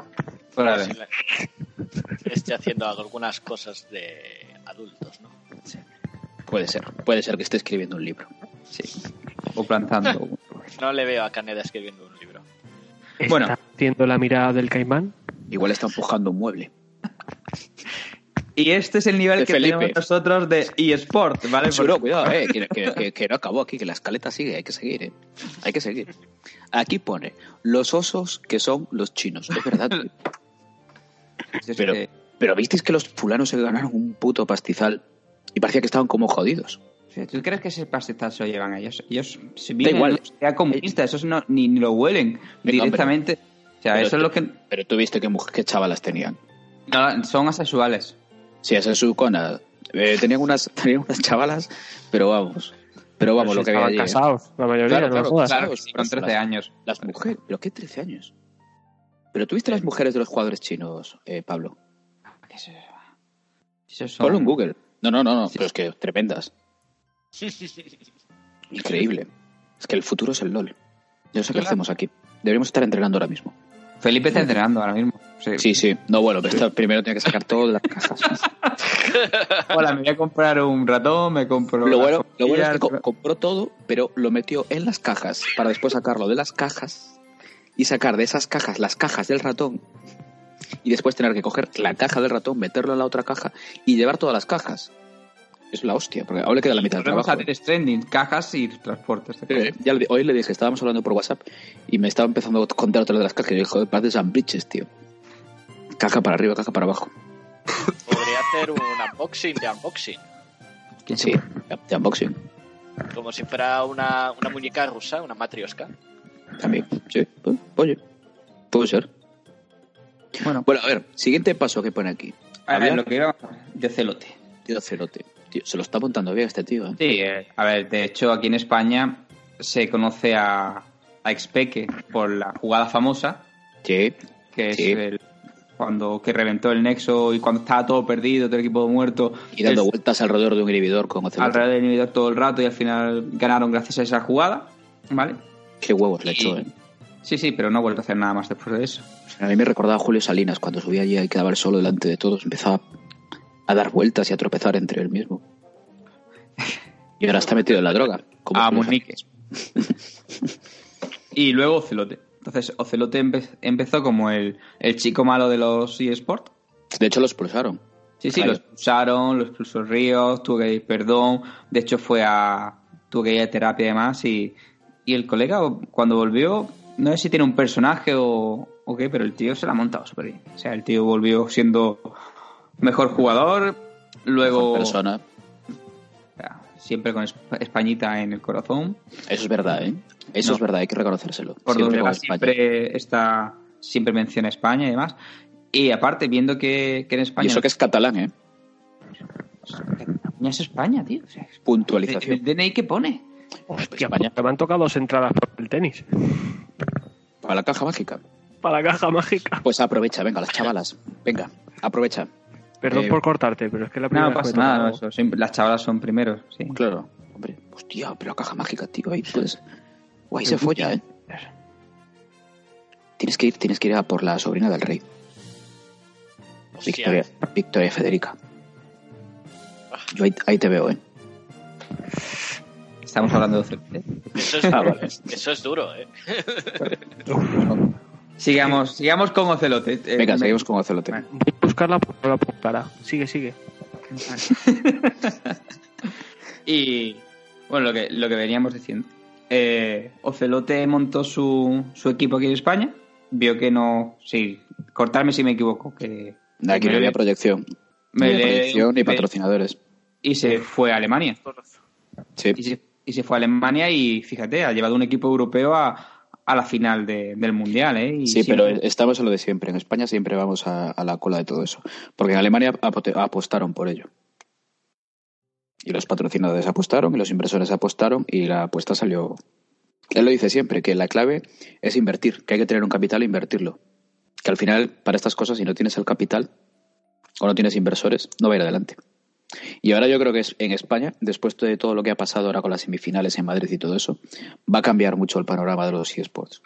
Speaker 1: fuera de-
Speaker 7: Sí, la- Esté haciendo algunas cosas de adultos, ¿no?
Speaker 3: Puede ser. Puede ser que esté escribiendo un libro.
Speaker 1: sí. O plantando.
Speaker 7: No le veo a Caneda escribiendo un libro.
Speaker 1: Bueno.
Speaker 5: ¿Está haciendo la mirada del caimán?
Speaker 3: Igual está empujando un mueble.
Speaker 1: Y este es el nivel
Speaker 3: De
Speaker 1: que
Speaker 3: Felipe.
Speaker 1: tenemos nosotros de eSport, ¿vale? Porque-
Speaker 3: cuidado, eh, que, que- que- que no acabó aquí, que la escaleta sigue, hay que seguir, eh. Hay que seguir. Aquí pone los osos que son los chinos. Es verdad. pero- Pero visteis que los fulanos se ganaron un puto pastizal y parecía que estaban como jodidos.
Speaker 1: sea, ¿Tú crees que ese pastizal se lo llevan ellos? Ellos se viven
Speaker 3: igual.
Speaker 1: sociedad comunista, esos no, ni, ni lo huelen
Speaker 3: Venga,
Speaker 1: directamente. O sea,
Speaker 3: Pero
Speaker 1: eso es lo que...
Speaker 3: Pero tú viste qué, mujer- qué chavalas tenían.
Speaker 1: no, son asexuales.
Speaker 3: Sí, esa es su cona. Eh, tenían, unas, tenían unas chavalas, pero vamos. Pero vamos,
Speaker 5: Pero
Speaker 3: lo
Speaker 5: si
Speaker 3: que había allí. ¿eh?
Speaker 5: casados, la mayoría,
Speaker 3: Claro,
Speaker 5: no
Speaker 3: claro,
Speaker 5: me jodas.
Speaker 1: Claro,
Speaker 3: Las-
Speaker 1: con 13
Speaker 3: las-
Speaker 1: años.
Speaker 3: Las mujeres. ¿Pero qué 13 años? ¿Pero tuviste las mujeres de los jugadores chinos, eh, Pablo?
Speaker 1: Eso- esos son-
Speaker 3: Ponlo en Google. No, no, no, no.
Speaker 1: Sí.
Speaker 3: Pero es que tremendas. Increíble. Es que el futuro es el LOL. Yo sé qué hacemos aquí. Deberíamos estar entrenando ahora mismo.
Speaker 1: Felipe está entrenando ahora mismo. Sí.
Speaker 3: Sí, sí. No, bueno, pero esto primero tiene que sacar todo de las cajas.
Speaker 1: Hola, me voy a comprar un ratón, me compro...
Speaker 3: Lo bueno, lo bueno es que co- compró todo, pero lo metió en las cajas para después sacarlo de las cajas y sacar de esas cajas las cajas del ratón y después tener que coger la caja del ratón, meterlo en la otra caja y llevar todas las cajas. Es la hostia, porque ahora le queda la mitad del trabajo.
Speaker 1: a tener trending, cajas y transportes.
Speaker 3: Eh, ya le- hoy le dije, estábamos hablando por WhatsApp y me estaba empezando a contar otra de las cajas y yo dije, joder, parece sandwiches, tío. Caja para arriba, caja para abajo.
Speaker 7: Podría hacer un unboxing de unboxing.
Speaker 1: ¿Quién
Speaker 3: Sí, de unboxing.
Speaker 7: Como si fuera una, una muñeca rusa, una matrioska.
Speaker 3: También, sí. pues, Oye, puede ser.
Speaker 1: Bueno,
Speaker 3: Bueno, a ver, siguiente paso que pone aquí.
Speaker 1: a ver, lo que iba de celote.
Speaker 3: Tío, cerote. Tío, se lo está montando bien este tío, ¿eh?
Speaker 1: Sí, eh, a ver, de hecho aquí en España se conoce a, a Expeque por la jugada famosa,
Speaker 3: Sí,
Speaker 1: que
Speaker 3: Sí.
Speaker 1: es el, cuando que reventó el nexo y cuando estaba todo perdido, todo el equipo muerto,
Speaker 3: y dando vueltas alrededor de un inhibidor con Ocelote.
Speaker 1: alrededor del inhibidor todo el rato y al final ganaron gracias a esa jugada, ¿vale?
Speaker 3: Qué huevos le echó, ¿eh?
Speaker 1: Sí, sí, pero no ha vuelto a hacer nada más después de eso.
Speaker 3: A mí me recordaba a Julio Salinas cuando subía allí y quedaba él solo delante de todos. Empezaba a dar vueltas y a tropezar entre él mismo. Y ahora está metido en la droga. como
Speaker 1: a Munique. y luego Ocelote. Entonces, Ocelote empe- empezó como el, el chico malo de los eSports.
Speaker 3: De hecho, lo expulsaron.
Speaker 1: Sí, sí, lo expulsaron, lo expulsó Ríos, tuvo que pedir perdón. De hecho, fue a. tuvo que ir a terapia y demás. Y, y el colega, cuando volvió, no sé si tiene un personaje o, o qué, pero el tío se la ha montado súper bien. O sea, el tío volvió siendo mejor jugador. Luego.
Speaker 3: Mejor persona.
Speaker 1: siempre con Esp- Españita en el corazón.
Speaker 3: Eso es verdad, ¿eh? Eso
Speaker 1: No.
Speaker 3: es verdad, hay que reconocérselo.
Speaker 1: por
Speaker 3: Siempre
Speaker 1: donde siempre está siempre menciona España y demás y aparte viendo que, que en
Speaker 3: Y
Speaker 1: España
Speaker 3: eso que es catalán, ¿eh?
Speaker 1: no es España tío o sea, ¿el
Speaker 3: Puntualización.
Speaker 1: DNI que pone
Speaker 5: Hostia,
Speaker 3: España.
Speaker 5: porque me han tocado dos entradas por el tenis.
Speaker 3: Para la caja mágica.
Speaker 5: Para la caja mágica.
Speaker 3: Pues aprovecha, venga, las chavalas. Venga, aprovecha.
Speaker 5: Perdón
Speaker 3: Eh,
Speaker 5: por cortarte, pero es que la primera
Speaker 1: no
Speaker 5: vez
Speaker 1: pasa nada no, eso, siempre- las chavalas son primeros sí
Speaker 3: Claro. Hombre, hostia, pero la caja mágica, tío, ahí puedes. Guay, se folla, ¿eh? Tienes que ir, tienes que ir a por la sobrina del rey.
Speaker 7: Hostia,
Speaker 3: Victoria, Victoria Federica. Yo ahí, ahí te veo, ¿eh?
Speaker 1: estamos hablando de Ocelote
Speaker 7: Eso es,
Speaker 3: Ah, vale.
Speaker 7: eso es duro, ¿eh?
Speaker 1: sigamos sigamos con Ocelote Eh,
Speaker 3: Venga,
Speaker 1: me-
Speaker 3: seguimos con Ocelote.
Speaker 1: Vale.
Speaker 5: Voy a buscarla por la cara. Sigue, sigue.
Speaker 1: y bueno lo que lo que veníamos diciendo eh, Ocelote montó su, su equipo aquí en España vio que no sí cortarme si me equivoco que
Speaker 3: Aquí no había proyección.
Speaker 1: me
Speaker 3: Ni
Speaker 1: le-
Speaker 3: proyección ni patrocinadores.
Speaker 1: y se fue a Alemania.
Speaker 3: Sí.
Speaker 1: Y se, y se fue a Alemania y fíjate, ha llevado un equipo europeo a, a la final de- del Mundial. ¿eh? Y
Speaker 3: Sí,
Speaker 1: siempre-
Speaker 3: pero estamos en lo de siempre. En España siempre vamos a, a la cola de todo eso. Porque en Alemania apostaron por ello. Y los patrocinadores apostaron y los inversores apostaron y la apuesta salió. Él lo dice siempre, que la clave es invertir, que hay que tener un capital e invertirlo. Que al final, para estas cosas, si no tienes el capital o no tienes inversores, no va a ir adelante. Y ahora yo creo que es en España, después de todo lo que ha pasado ahora con las semifinales en Madrid y todo eso, va a cambiar mucho el panorama de los eSports.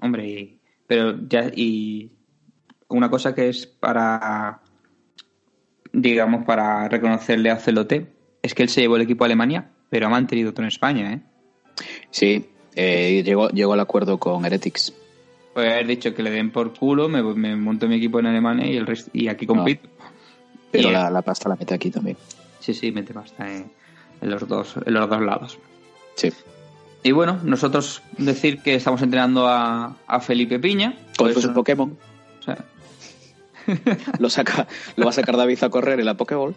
Speaker 1: Hombre, y- pero ya, y una cosa que es para, digamos, para reconocerle a Celote, es que él se llevó el equipo a Alemania, pero ha mantenido otro en España, ¿eh?
Speaker 3: Sí, eh, llegó, llegó al acuerdo con Heretics.
Speaker 1: Puede haber dicho que le den por culo, me, me monto mi equipo en Alemania y el resto, y aquí compito.
Speaker 3: Pero la, la pasta la mete aquí también.
Speaker 1: Sí, sí, mete pasta en, en los dos, en los dos lados.
Speaker 3: Sí.
Speaker 1: Y bueno, nosotros decir que estamos entrenando a, a Felipe Piña.
Speaker 3: Con
Speaker 1: Por
Speaker 3: sus
Speaker 1: eso-
Speaker 3: Pokémon.
Speaker 1: o sea,
Speaker 3: Lo, saca, lo va a sacar David a correr en la Pokéball.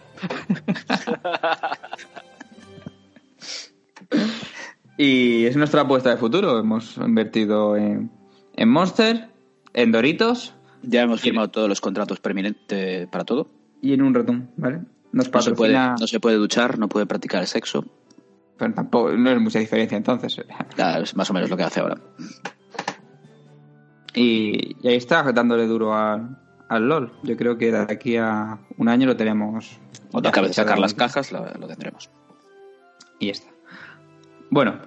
Speaker 1: y es nuestra apuesta de futuro. Hemos invertido en, en Monster, en Doritos
Speaker 3: Ya hemos firmado todos los contratos permanentes para todo.
Speaker 1: Y en un ratón, ¿vale? Nos
Speaker 3: No se, puede, no se puede duchar, no puede practicar el sexo.
Speaker 1: pero tampoco, no es mucha diferencia entonces.
Speaker 3: Es más o menos lo que hace ahora.
Speaker 1: Y, y ahí está, dándole duro al, al LOL. Yo creo que de aquí a un año lo tenemos.
Speaker 3: Cuando acabe de sacar las cajas, lo, lo tendremos.
Speaker 1: Y ya está. Bueno,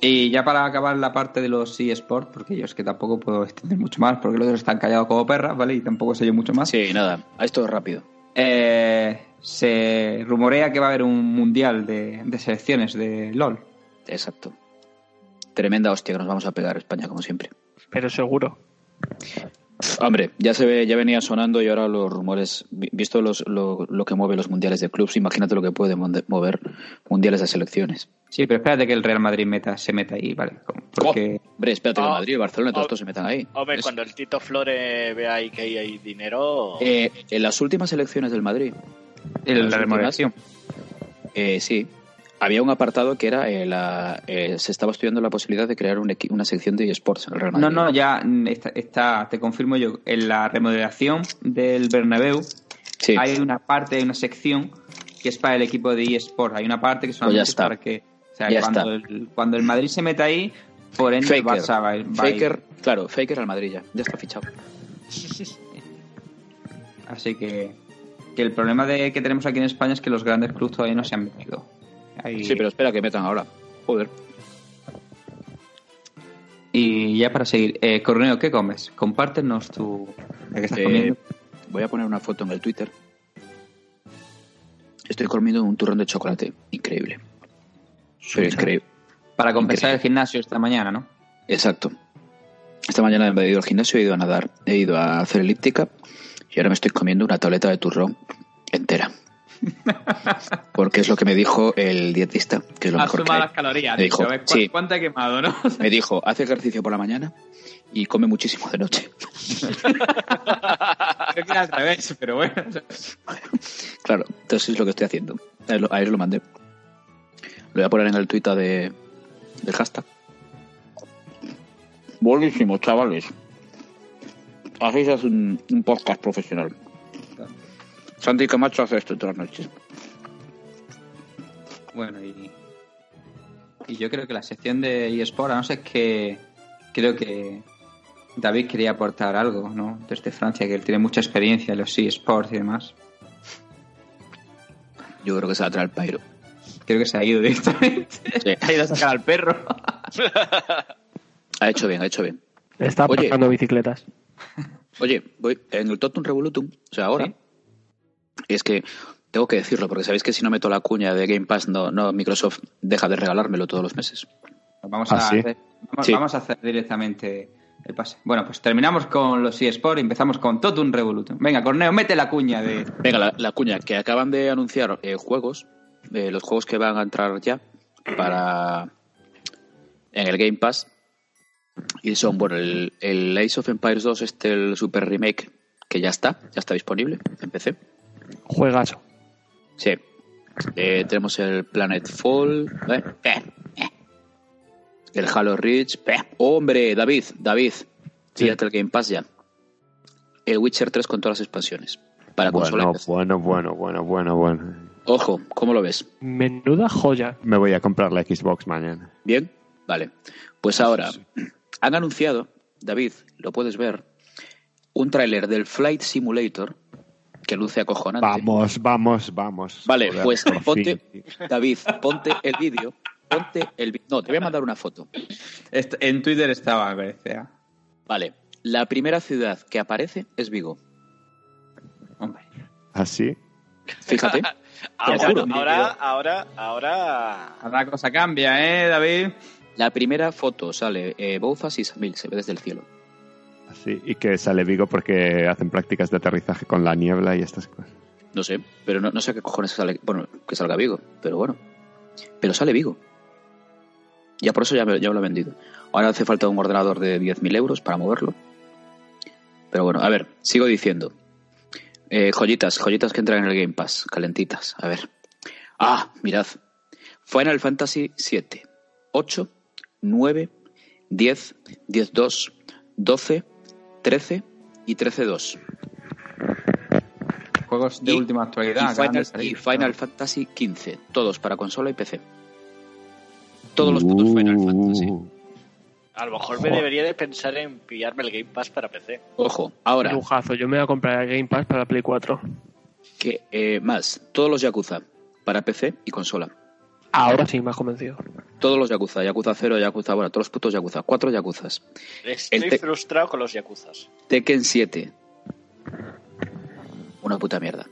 Speaker 1: y ya para acabar la parte de los eSports, porque yo es que tampoco puedo extender mucho más, porque los otros están callados como perras, ¿vale? Y tampoco sé yo mucho más.
Speaker 3: Sí, nada, esto rápido.
Speaker 1: Eh, se rumorea que va a haber un mundial de, de selecciones de LOL.
Speaker 3: Exacto. Tremenda hostia que nos vamos a pegar España, como siempre.
Speaker 5: Pero seguro.
Speaker 3: Hombre, ya se ve, ya venía sonando y ahora los rumores, vi- visto los, lo, lo que mueve los mundiales de clubs, imagínate lo que puede mover mundiales de selecciones.
Speaker 1: Sí, pero espérate que el Real Madrid meta, se meta ahí, ¿vale? Porque
Speaker 3: Hombre, espérate que
Speaker 7: Oh,
Speaker 3: Madrid, Barcelona, todos
Speaker 7: oh,
Speaker 3: estos se metan ahí.
Speaker 7: Hombre,
Speaker 3: Es-
Speaker 7: cuando el Tito Flore vea ahí que ahí hay dinero.
Speaker 3: Eh, en las últimas elecciones del Madrid,
Speaker 1: el, la
Speaker 3: últimas-
Speaker 1: remodelación.
Speaker 3: eh, sí, había un apartado que era, eh, la, eh, se estaba estudiando la posibilidad de crear un equi- una sección de eSports en el Real
Speaker 1: No,
Speaker 3: Madrid.
Speaker 1: no, ya mm, está, está- te confirmo yo, en la remodelación del Bernabéu
Speaker 3: Sí.
Speaker 1: hay una parte, hay una sección que es para el equipo de eSport. Hay una parte que solamente
Speaker 3: Pues ya
Speaker 1: es
Speaker 3: está.
Speaker 1: para que... O sea,
Speaker 3: Ya
Speaker 1: cuando,
Speaker 3: está.
Speaker 1: El, cuando el Madrid se meta ahí, por ende el
Speaker 3: Faker,
Speaker 1: Barça va, va ir.
Speaker 3: Faker, claro, Faker al Madrid ya, ya está fichado.
Speaker 1: Así que, que el problema de que tenemos aquí en España es que los grandes clubes todavía no se han metido. Ahí-
Speaker 3: Sí, pero espera que metan ahora. Joder.
Speaker 1: Y ya para seguir, eh, Corneo, ¿qué comes? Compártenos tu... ¿De qué estás
Speaker 3: Eh,
Speaker 1: comiendo?
Speaker 3: voy a poner una foto en el Twitter. Estoy comiendo un turrón de chocolate. Increíble. Pero increíble.
Speaker 1: Para compensar
Speaker 3: increíble.
Speaker 1: el gimnasio esta mañana, ¿no?
Speaker 3: Exacto. Esta mañana he ido al gimnasio, he ido a nadar, he ido a hacer elíptica y ahora me estoy comiendo una tableta de turrón entera. Porque es lo que me dijo el dietista, que es lo mejor que hay.
Speaker 1: calorías.
Speaker 3: Me dijo,
Speaker 1: dicho, ¿ves cu-
Speaker 3: sí.
Speaker 1: ¿Cuánto he quemado, no?
Speaker 3: Me dijo, hace ejercicio por la mañana y come muchísimo de noche.
Speaker 1: Creo que era al revés, pero bueno.
Speaker 3: Claro, entonces es lo que estoy haciendo. A él, lo- a él lo mandé. Lo voy a poner en el Twitter de, del hashtag. Buenísimo, chavales. Así se hace un, un podcast profesional. Santi Camacho hace esto todas las noches.
Speaker 1: Bueno, y, y yo creo que la sección de eSport, a no ser que creo que David quería aportar algo, ¿no? Desde Francia, que él tiene mucha experiencia en los eSports y demás.
Speaker 3: Yo creo que se va a traer el Pairo.
Speaker 1: Creo que se ha ido directamente.
Speaker 3: Sí.
Speaker 1: ha ido a sacar al perro.
Speaker 3: Ha hecho bien, ha hecho bien.
Speaker 5: Está aparcando bicicletas.
Speaker 3: Oye, voy en el Totum Revolutum, o sea, ahora.
Speaker 1: ¿Sí?
Speaker 3: Es que tengo que decirlo, porque sabéis que si no meto la cuña de Game Pass, no, no Microsoft deja de regalármelo todos los meses.
Speaker 1: Vamos,
Speaker 6: ¿Ah,
Speaker 1: a
Speaker 6: sí?
Speaker 1: hacer, vamos,
Speaker 3: Sí.
Speaker 1: vamos a hacer directamente el pase. Bueno, pues terminamos con los eSports y empezamos con Totum Revolutum. Venga, Corneo, mete la cuña de...
Speaker 3: Venga, la, la cuña, que acaban de anunciar eh, juegos, eh, los juegos que van a entrar ya para en el Game Pass. Y son, bueno, el, el Ace of Empires 2, este, el Super Remake, que ya está, ya está disponible en PC.
Speaker 5: Juegazo.
Speaker 3: Sí. Eh, tenemos el Planet Fall. ¿eh? Eh, eh. El Halo Reach. eh. Hombre, David, David. Fíjate el Game Pass ya. El Witcher 3 con todas las expansiones. Para
Speaker 6: Bueno, bueno, bueno, bueno, bueno, bueno.
Speaker 3: Ojo, ¿cómo lo ves?
Speaker 5: Menuda joya.
Speaker 6: Me voy a comprar la Xbox mañana.
Speaker 3: ¿Bien? Vale. Pues ahora, han anunciado, David, lo puedes ver, un tráiler del Flight Simulator que luce acojonante.
Speaker 6: Vamos, vamos, vamos.
Speaker 3: Vale,
Speaker 6: Joder,
Speaker 3: pues ponte,
Speaker 6: fin.
Speaker 3: David, ponte el vídeo, ponte el No, te voy a mandar una foto.
Speaker 1: En Twitter estaba, me parece. ¿ah?
Speaker 3: Vale, la primera ciudad que aparece es Vigo.
Speaker 1: Hombre.
Speaker 6: ¿Así?
Speaker 3: Fíjate.
Speaker 7: Ah,
Speaker 3: juro.
Speaker 7: ahora, ahora, ahora.
Speaker 1: Ahora la cosa cambia, ¿eh, David?
Speaker 3: La primera foto sale eh, Bouzas y Samil, se ve desde el cielo.
Speaker 6: Así. Y que sale Vigo porque hacen prácticas de aterrizaje con la niebla y estas cosas.
Speaker 3: No sé, pero no, no sé qué cojones sale. Bueno, que salga Vigo, pero bueno. Pero sale Vigo. Ya por eso ya ya lo he vendido. Ahora hace falta un ordenador de 10.000 euros para moverlo. Pero bueno, a ver, sigo diciendo. Eh, joyitas, joyitas que entran en el Game Pass, calentitas. A ver. Ah, mirad. Final Fantasy 7, 8, 9, 10, 10-2, 12, 13 y 13-2.
Speaker 1: Juegos de
Speaker 3: Y-
Speaker 1: última actualidad.
Speaker 3: y Final,
Speaker 1: salir.
Speaker 3: y Final Fantasy 15, todos para consola y PC. Todos los putos Final Fantasy.
Speaker 6: Uh,
Speaker 7: A lo mejor me debería de pensar en pillarme el Game Pass para PC.
Speaker 3: Ojo, ahora,
Speaker 5: Lujazo. Yo me voy a comprar el Game Pass para la Play 4.
Speaker 3: que eh, más, todos los Yakuza para PC y consola.
Speaker 5: Ahora sí me has convencido.
Speaker 3: Todos los Yakuza, Yakuza 0, Yakuza, bueno, todos los putos Yakuza, cuatro Yakuzas.
Speaker 7: Estoy
Speaker 3: te-
Speaker 7: frustrado con los Yakuzas.
Speaker 3: Tekken 7. Una puta mierda.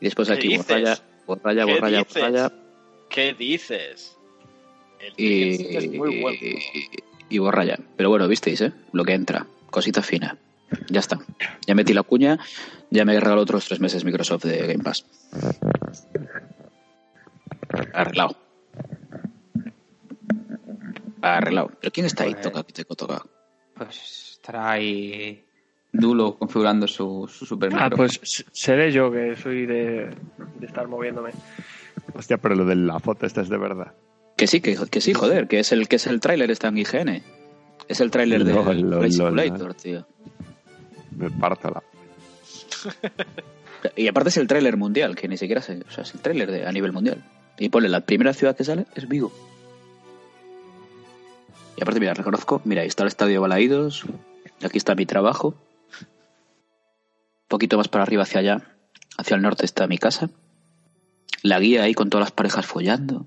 Speaker 3: Y después
Speaker 7: ¿Qué
Speaker 3: aquí
Speaker 7: dices?
Speaker 3: borralla, borralla,
Speaker 7: ¿Qué
Speaker 3: borralla,
Speaker 7: dices?
Speaker 3: borralla
Speaker 7: ¿Qué dices? El
Speaker 3: y,
Speaker 7: Tekken 7 es muy buen juego.
Speaker 3: y borralla. Pero bueno, visteis, ¿eh? Lo que entra, cosita fina. Ya está. Ya metí la cuña, ya me he regalado otros tres meses Microsoft de Game Pass. Arreglado. Arreglado. ¿Pero quién está ahí?
Speaker 1: Pues-
Speaker 3: Toca, toca, toca.
Speaker 1: Pues estará ahí Dulo configurando su, su super
Speaker 5: Ah, pues seré yo que soy de, de estar moviéndome.
Speaker 6: Hostia, pero lo de la foto esta es de verdad.
Speaker 3: Que sí, que, que sí, joder, que es el que es el tráiler está en IGN. Es el tráiler de Flight Simulator, tío.
Speaker 6: Me parto la...
Speaker 3: Y aparte es el tráiler mundial, que ni siquiera se, o sea, es el tráiler de- a nivel mundial. Y ponle la primera ciudad que sale es Vigo. Y aparte, mira, reconozco, mira, ahí está el estadio Balaídos, aquí está mi trabajo. Un poquito más para arriba hacia allá, hacia el norte está mi casa. La guía ahí con todas las parejas follando.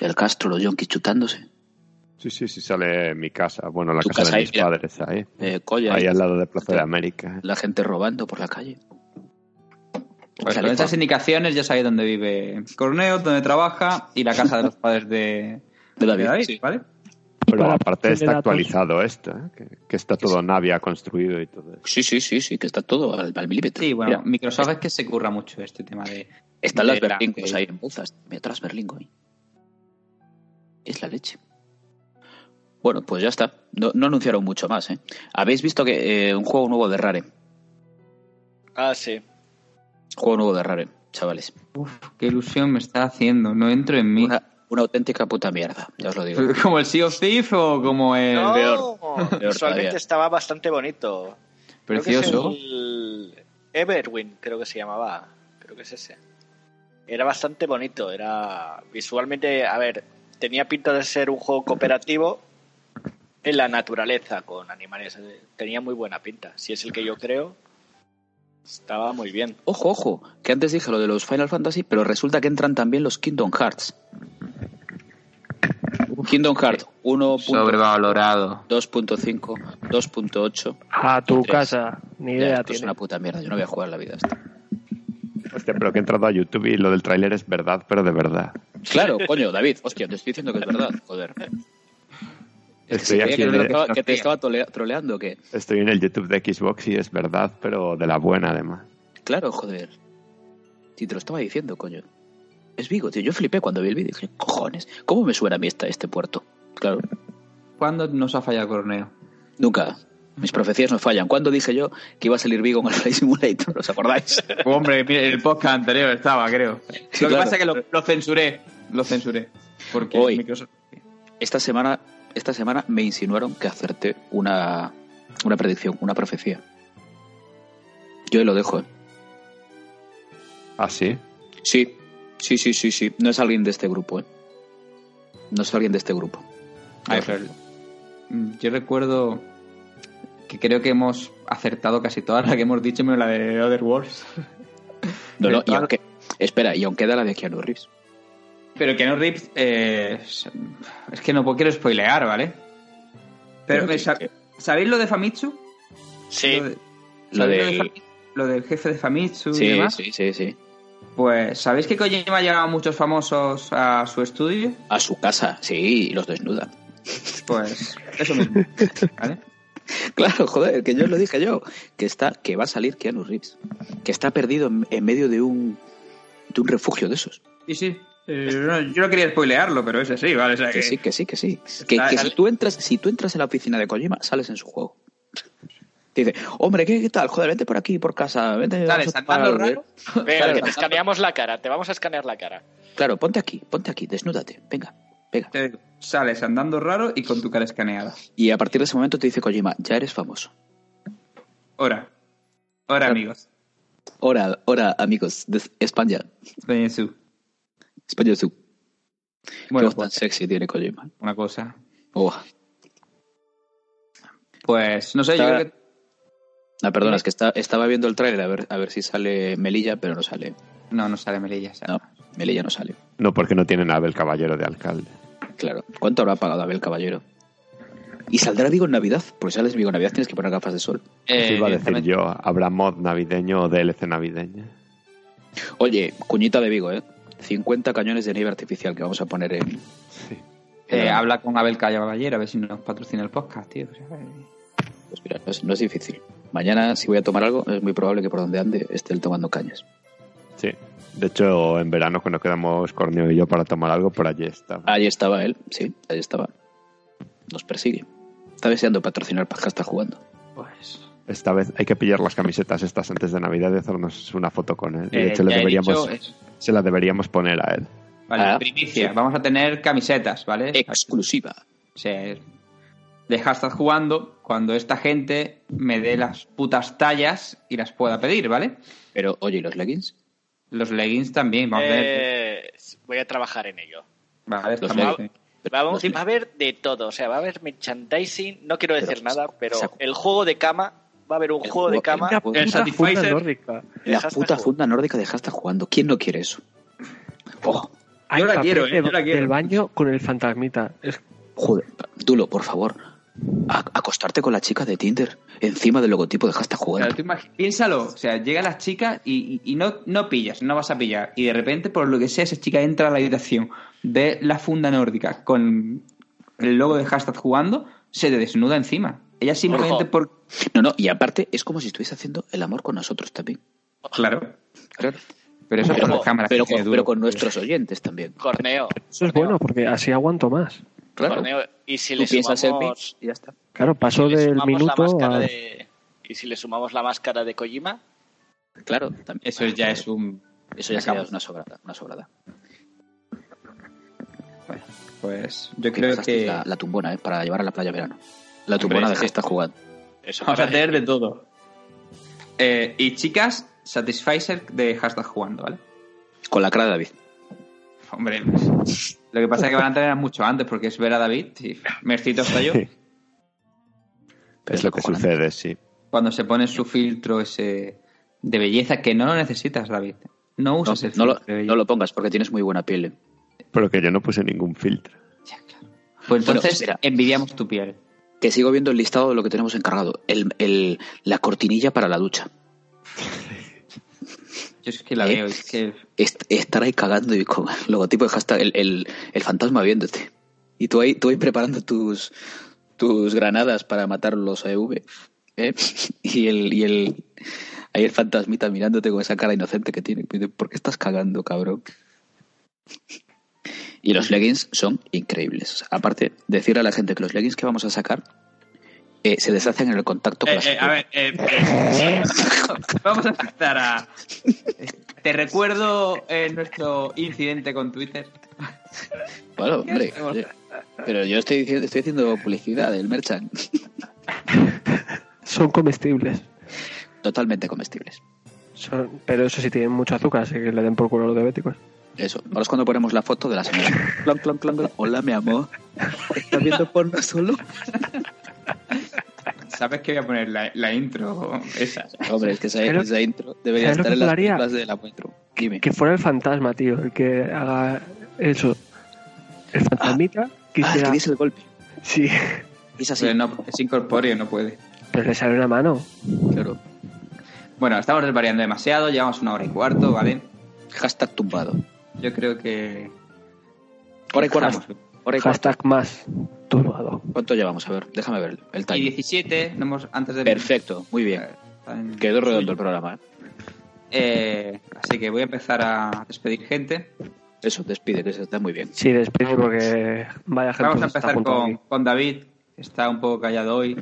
Speaker 3: El Castro, los yonkis chutándose.
Speaker 6: Sí, sí, sí, sale mi casa. Bueno, la casa,
Speaker 3: casa
Speaker 6: de
Speaker 3: ahí,
Speaker 6: mis
Speaker 3: mira.
Speaker 6: padres, ahí.
Speaker 3: Eh, colla,
Speaker 6: Ahí al lado de Plaza de América.
Speaker 3: la gente robando por la calle.
Speaker 1: Pues esas
Speaker 3: por-
Speaker 1: indicaciones ya sabéis dónde vive Corneo, dónde trabaja y la casa de los padres de,
Speaker 3: De David,
Speaker 1: de David,
Speaker 3: sí.
Speaker 1: ¿vale?
Speaker 6: Pero
Speaker 5: Para
Speaker 6: aparte está
Speaker 5: datos.
Speaker 6: actualizado esto, ¿eh? que, que está todo Navia construido y todo eso.
Speaker 3: Sí, sí, sí, sí, que está todo al, al milímetro.
Speaker 1: Sí, bueno,
Speaker 3: Mira,
Speaker 1: Microsoft es que se curra mucho este tema de...
Speaker 3: Están las
Speaker 1: de la-
Speaker 3: berlingos ahí en bolsas. Mira, atrás berlingo ahí. Es la leche. Bueno, pues ya está. No, no anunciaron mucho más, ¿eh? Habéis visto que eh, un juego nuevo de Rare.
Speaker 7: Ah, sí.
Speaker 3: Juego nuevo de Rare, chavales.
Speaker 1: Uf, qué ilusión me está haciendo, no entro en mí.
Speaker 3: Una, una auténtica puta mierda, ya os lo digo.
Speaker 1: ¿Como el Sea of Thief o como el...
Speaker 7: No,
Speaker 3: peor. Peor
Speaker 7: visualmente
Speaker 3: todavía.
Speaker 7: estaba bastante bonito. Creo que es
Speaker 1: Precioso.
Speaker 7: el Everwind, creo que se llamaba. Creo que es ese. Era bastante bonito. Era visualmente, a ver, tenía pinta de ser un juego cooperativo en la naturaleza con animales. Tenía muy buena pinta. Si es el que yo creo, estaba muy bien.
Speaker 3: Ojo, ojo, que antes dije lo de los Final Fantasy, pero resulta que entran también los Kingdom Hearts. Kingdom Hearts 1.2.5,
Speaker 1: Sobrevalorado.
Speaker 3: 2.8.
Speaker 5: A tu casa, ni
Speaker 3: Ya,
Speaker 5: idea
Speaker 3: esto es una puta mierda, yo no voy a jugar la vida esta.
Speaker 6: Hostia, pero que he entrado a YouTube y lo del tráiler es verdad, pero de verdad.
Speaker 3: Claro, coño, David, hostia, te estoy diciendo que es verdad, joder.
Speaker 6: Estoy aquí
Speaker 3: que,
Speaker 6: en
Speaker 3: te
Speaker 6: el,
Speaker 3: estaba, que te estaba tolea- troleando, ¿o ¿qué?
Speaker 6: estoy en el YouTube de Xbox y es verdad, pero de la buena además.
Speaker 3: Claro, joder. Sí, te lo estaba diciendo, coño. Es Vigo, tío. Yo flipé cuando vi el vídeo. Dije, cojones, ¿cómo me suena a mí esta, este puerto? Claro,
Speaker 1: ¿Cuándo nos ha fallado Corneo?
Speaker 3: nunca. Mis profecías no fallan. ¿Cuándo dije yo que iba a salir Vigo en el Flight Simulator? ¿Os acordáis?
Speaker 1: Hombre, mira, el podcast anterior estaba, creo.
Speaker 3: Sí,
Speaker 1: lo que
Speaker 3: claro.
Speaker 1: pasa es que lo, lo censuré. Lo censuré. Porque
Speaker 3: Hoy.
Speaker 1: Microsoft...
Speaker 3: Esta semana, esta semana me insinuaron que acerté una, una predicción, una profecía. Yo ahí lo dejo, ¿eh?
Speaker 6: ¿Ah, sí?
Speaker 3: Sí, sí, sí, sí, sí. No es alguien de este grupo, ¿eh? No es alguien de este grupo.
Speaker 1: Ay, pero- Mm, Yo recuerdo que creo que hemos acertado casi todas las que hemos dicho, menos la de Other Wars.
Speaker 3: No, no, y aunque, espera, y aunque da la de Keanu Reeves.
Speaker 1: Pero no Rips eh, es que no quiero spoilear, ¿vale? Pero,
Speaker 3: Pero que-
Speaker 1: ¿sab-
Speaker 3: que-
Speaker 1: ¿sabéis lo de Famitsu?
Speaker 7: Sí,
Speaker 1: Lo, de-
Speaker 3: Lo
Speaker 1: ¿sabéis
Speaker 3: del-
Speaker 1: Fami- lo del jefe de Famitsu y
Speaker 3: Sí,
Speaker 1: demás.
Speaker 3: sí, sí, sí.
Speaker 1: Pues, ¿sabéis que Kojima ha llegado a muchos famosos a su estudio?
Speaker 3: A su casa, sí, y los desnuda.
Speaker 1: Pues, eso mismo. ¿Vale?
Speaker 3: Claro, joder, que yo lo dije yo, que está, que va a salir Keanu Reeves, que está perdido en, en medio de un de un refugio de esos.
Speaker 1: Sí, sí. Eh, no, yo no quería spoilearlo, pero es así, ¿vale? O sea,
Speaker 3: Que
Speaker 1: que-
Speaker 3: sí, que sí, que sí. Que si tú entras, si tú entras en la oficina de Kojima, sales en su juego. Te dice, hombre, ¿qué, qué tal? Joder, vente por aquí, por casa, vente. Algo,
Speaker 1: raro.
Speaker 7: venga,
Speaker 3: Claro.
Speaker 7: que te escaneamos la cara. Te vamos a escanear la cara.
Speaker 3: Claro, ponte aquí, ponte aquí, desnúdate, venga, venga.
Speaker 1: Te sales andando raro y con tu cara escaneada.
Speaker 3: Y a partir de ese momento te dice Kojima, ya eres famoso.
Speaker 1: Ahora. Ahora, amigos.
Speaker 3: Hola, hola, amigos de España.
Speaker 1: Doña Su.
Speaker 3: España tú.
Speaker 1: Bueno,
Speaker 3: Qué voz tan
Speaker 1: pues,
Speaker 3: sexy tiene Kojima.
Speaker 1: una cosa.
Speaker 3: Oh.
Speaker 1: Pues, no sé, yo creo que...
Speaker 3: No, perdona, es que está- estaba viendo el tráiler a ver, a ver si sale Melilla, pero no sale.
Speaker 1: No, no sale Melilla.
Speaker 3: No, Melilla no sale.
Speaker 6: No, porque no tienen a Abel Caballero de alcalde.
Speaker 3: Claro. ¿Cuánto habrá pagado Abel Caballero? Y saldrá Vigo en Navidad, porque si sales Vigo en Navidad tienes que poner gafas de sol.
Speaker 1: eh,
Speaker 6: iba a decir
Speaker 1: directamente-
Speaker 6: yo, ¿habrá mod navideño o DLC navideña?
Speaker 3: Oye, cuñita de Vigo, ¿eh? 50 cañones de nieve artificial que vamos a poner en...
Speaker 6: Sí.
Speaker 1: Eh, habla con Abel Caballero a ver si nos patrocina el podcast, tío. Eh,
Speaker 3: Pues mira, no es, no es difícil. Mañana, si voy a tomar algo, es muy probable que por donde ande esté él tomando cañas.
Speaker 6: Sí. De hecho, en verano, cuando quedamos Corneo y yo para tomar algo, por allí estaba.
Speaker 3: Ahí estaba él, sí, ahí estaba. Nos persigue. Está deseando patrocinar para está jugando.
Speaker 1: Pues.
Speaker 6: Esta vez hay que pillar las camisetas estas antes de Navidad y hacernos una foto con él. Y de
Speaker 1: eh,
Speaker 6: hecho, le
Speaker 1: he
Speaker 6: se la deberíamos poner a él.
Speaker 1: Vale,
Speaker 3: Ah.
Speaker 1: primicia. Vamos a tener camisetas, ¿vale?
Speaker 3: Exclusiva.
Speaker 1: O sea, de hashtag jugando cuando esta gente me dé las putas tallas y las pueda pedir, ¿vale?
Speaker 3: Pero, oye, ¿y los leggings?
Speaker 1: Los leggings también, vamos a ver.
Speaker 7: Eh, voy a trabajar en ello.
Speaker 1: Vale,
Speaker 3: los
Speaker 1: estamos-
Speaker 3: leggings.
Speaker 7: Vamos, va a haber de todo, o sea, va a haber merchandising, no quiero decir
Speaker 3: Pero,
Speaker 7: nada, pero
Speaker 3: saco.
Speaker 7: el juego de cama, va a haber un
Speaker 3: El
Speaker 7: juego de cama.
Speaker 3: el
Speaker 5: Puta
Speaker 1: Satisfyer.
Speaker 5: funda nórdica.
Speaker 3: La puta funda nórdica de hashtag jugando. ¿Quién no quiere eso? Oh,
Speaker 1: Yo la quiero, eh, yo la quiero.
Speaker 5: del baño con el fantasmita. Es
Speaker 3: joder, Dulo, por favor. A- acostarte con la chica de Tinder encima del logotipo de hashtag
Speaker 1: Claro,
Speaker 3: jugando.
Speaker 1: tú piénsalo, o sea, llega la chica y, y- y no, no pillas, no vas a pillar. Y de repente, por lo que sea, esa chica entra a la habitación de la funda nórdica con el logo de hashtag jugando, se te desnuda encima. Ella simplemente
Speaker 7: Ojo.
Speaker 1: por...
Speaker 3: No, no, y aparte es como si estuviese haciendo el amor con nosotros también.
Speaker 1: Claro,
Speaker 3: Claro.
Speaker 1: pero eso es
Speaker 3: Pero,
Speaker 1: por las cámaras.
Speaker 3: con, pero con nuestros oyentes también.
Speaker 7: Corneo.
Speaker 5: Eso es bueno porque así aguanto más.
Speaker 3: Claro.
Speaker 7: Y si le sumamos,
Speaker 3: y ya está.
Speaker 5: Claro, pasó
Speaker 7: si
Speaker 5: del minuto a...
Speaker 7: de- y si le sumamos la máscara de Kojima,
Speaker 3: Claro, también.
Speaker 1: Eso ya es un...
Speaker 3: Eso ya sería una sobrada. Una sobrada.
Speaker 1: Bueno, pues yo creo
Speaker 3: es
Speaker 1: que
Speaker 3: La, la tumbona, ¿eh? Para llevar a la playa verano. La
Speaker 1: Hombre,
Speaker 3: tumbona de
Speaker 1: es que-
Speaker 3: hashtag jugando.
Speaker 7: eso
Speaker 1: vamos a tener de todo. Eh, y chicas, Satisficer de hashtag jugando, ¿vale?
Speaker 3: Con la cara de David.
Speaker 1: Hombre, pues, lo que pasa es que van a tener mucho antes porque es ver a David y Mercito hasta yo.
Speaker 6: Sí. Es lo que sucede, sí.
Speaker 1: Cuando se pone su filtro ese de belleza que no lo necesitas, David. No
Speaker 3: No,
Speaker 1: usas el
Speaker 3: no
Speaker 1: filtro
Speaker 3: lo,
Speaker 1: de belleza.
Speaker 3: no lo pongas porque tienes muy buena piel.
Speaker 6: Pero que yo no puse ningún filtro.
Speaker 1: Pues
Speaker 3: Bueno,
Speaker 1: entonces envidiamos tu piel.
Speaker 3: Que sigo viendo el listado de lo que tenemos encargado. El, el- la cortinilla para la ducha.
Speaker 1: Yo es que la
Speaker 3: ¿Eh?
Speaker 1: veo, es que
Speaker 3: Est- estar ahí cagando y con el logotipo de hashtag, el, el, el fantasma viéndote. Y tú ahí, tú ahí preparando tus, tus granadas para matar los AEV. ¿eh? Y el, y el, ahí el fantasmita mirándote con esa cara inocente que tiene. ¿Por qué estás cagando, cabrón? Y los leggings son increíbles. Aparte, decirle a la gente que los leggings que vamos a sacar eh, se deshacen en el contacto con
Speaker 1: Eh,
Speaker 3: las
Speaker 1: eh, a ver, eh, eh, vamos a empezar a... Te recuerdo eh, nuestro incidente con Twitter.
Speaker 3: Bueno, hombre, oye, pero yo estoy, diciendo- estoy haciendo publicidad del merchant.
Speaker 5: Son comestibles.
Speaker 3: Totalmente comestibles.
Speaker 5: Son- pero eso sí tienen mucho azúcar, así que le den por culo a los diabéticos.
Speaker 3: Eso. Ahora es cuando ponemos la foto de la señora. Clon, clon, clon, clon. Hola, mi amor. ¿Estás viendo porno solo?
Speaker 1: ¿Sabes que voy a poner la, la intro esa?
Speaker 3: Hombre, es que esa,
Speaker 5: Pero-
Speaker 3: esa intro debería
Speaker 5: ¿sabes lo
Speaker 3: estar en las películas de la intro. Dime.
Speaker 5: Que fuera el fantasma, tío, el que haga eso. El fantasmita
Speaker 3: Ah,
Speaker 5: quisiera...
Speaker 3: que dice el golpe.
Speaker 5: Sí,
Speaker 3: Es así.
Speaker 1: Pero no, es incorpóreo, no puede.
Speaker 5: pero le sale una mano.
Speaker 3: Claro.
Speaker 1: Bueno, estamos desvariando demasiado, llevamos una hora y cuarto, ¿vale?
Speaker 3: Hashtag tumbado.
Speaker 1: Yo creo que...
Speaker 3: Hora y cuarto.
Speaker 1: Estamos.
Speaker 3: Hora y cuarto.
Speaker 5: Hashtag más turbado.
Speaker 3: ¿Cuánto llevamos? A ver, déjame ver el
Speaker 1: Y
Speaker 3: time.
Speaker 1: 17, no hemos, antes de...
Speaker 3: Perfecto, muy bien.
Speaker 1: En-
Speaker 3: Quedó redondo el programa. ¿eh?
Speaker 1: Eh, así que voy a empezar a despedir gente.
Speaker 3: Eso, despide, que se está muy bien.
Speaker 5: Sí, despide porque vaya gente
Speaker 1: Vamos a empezar con, con David, que está un poco callado hoy.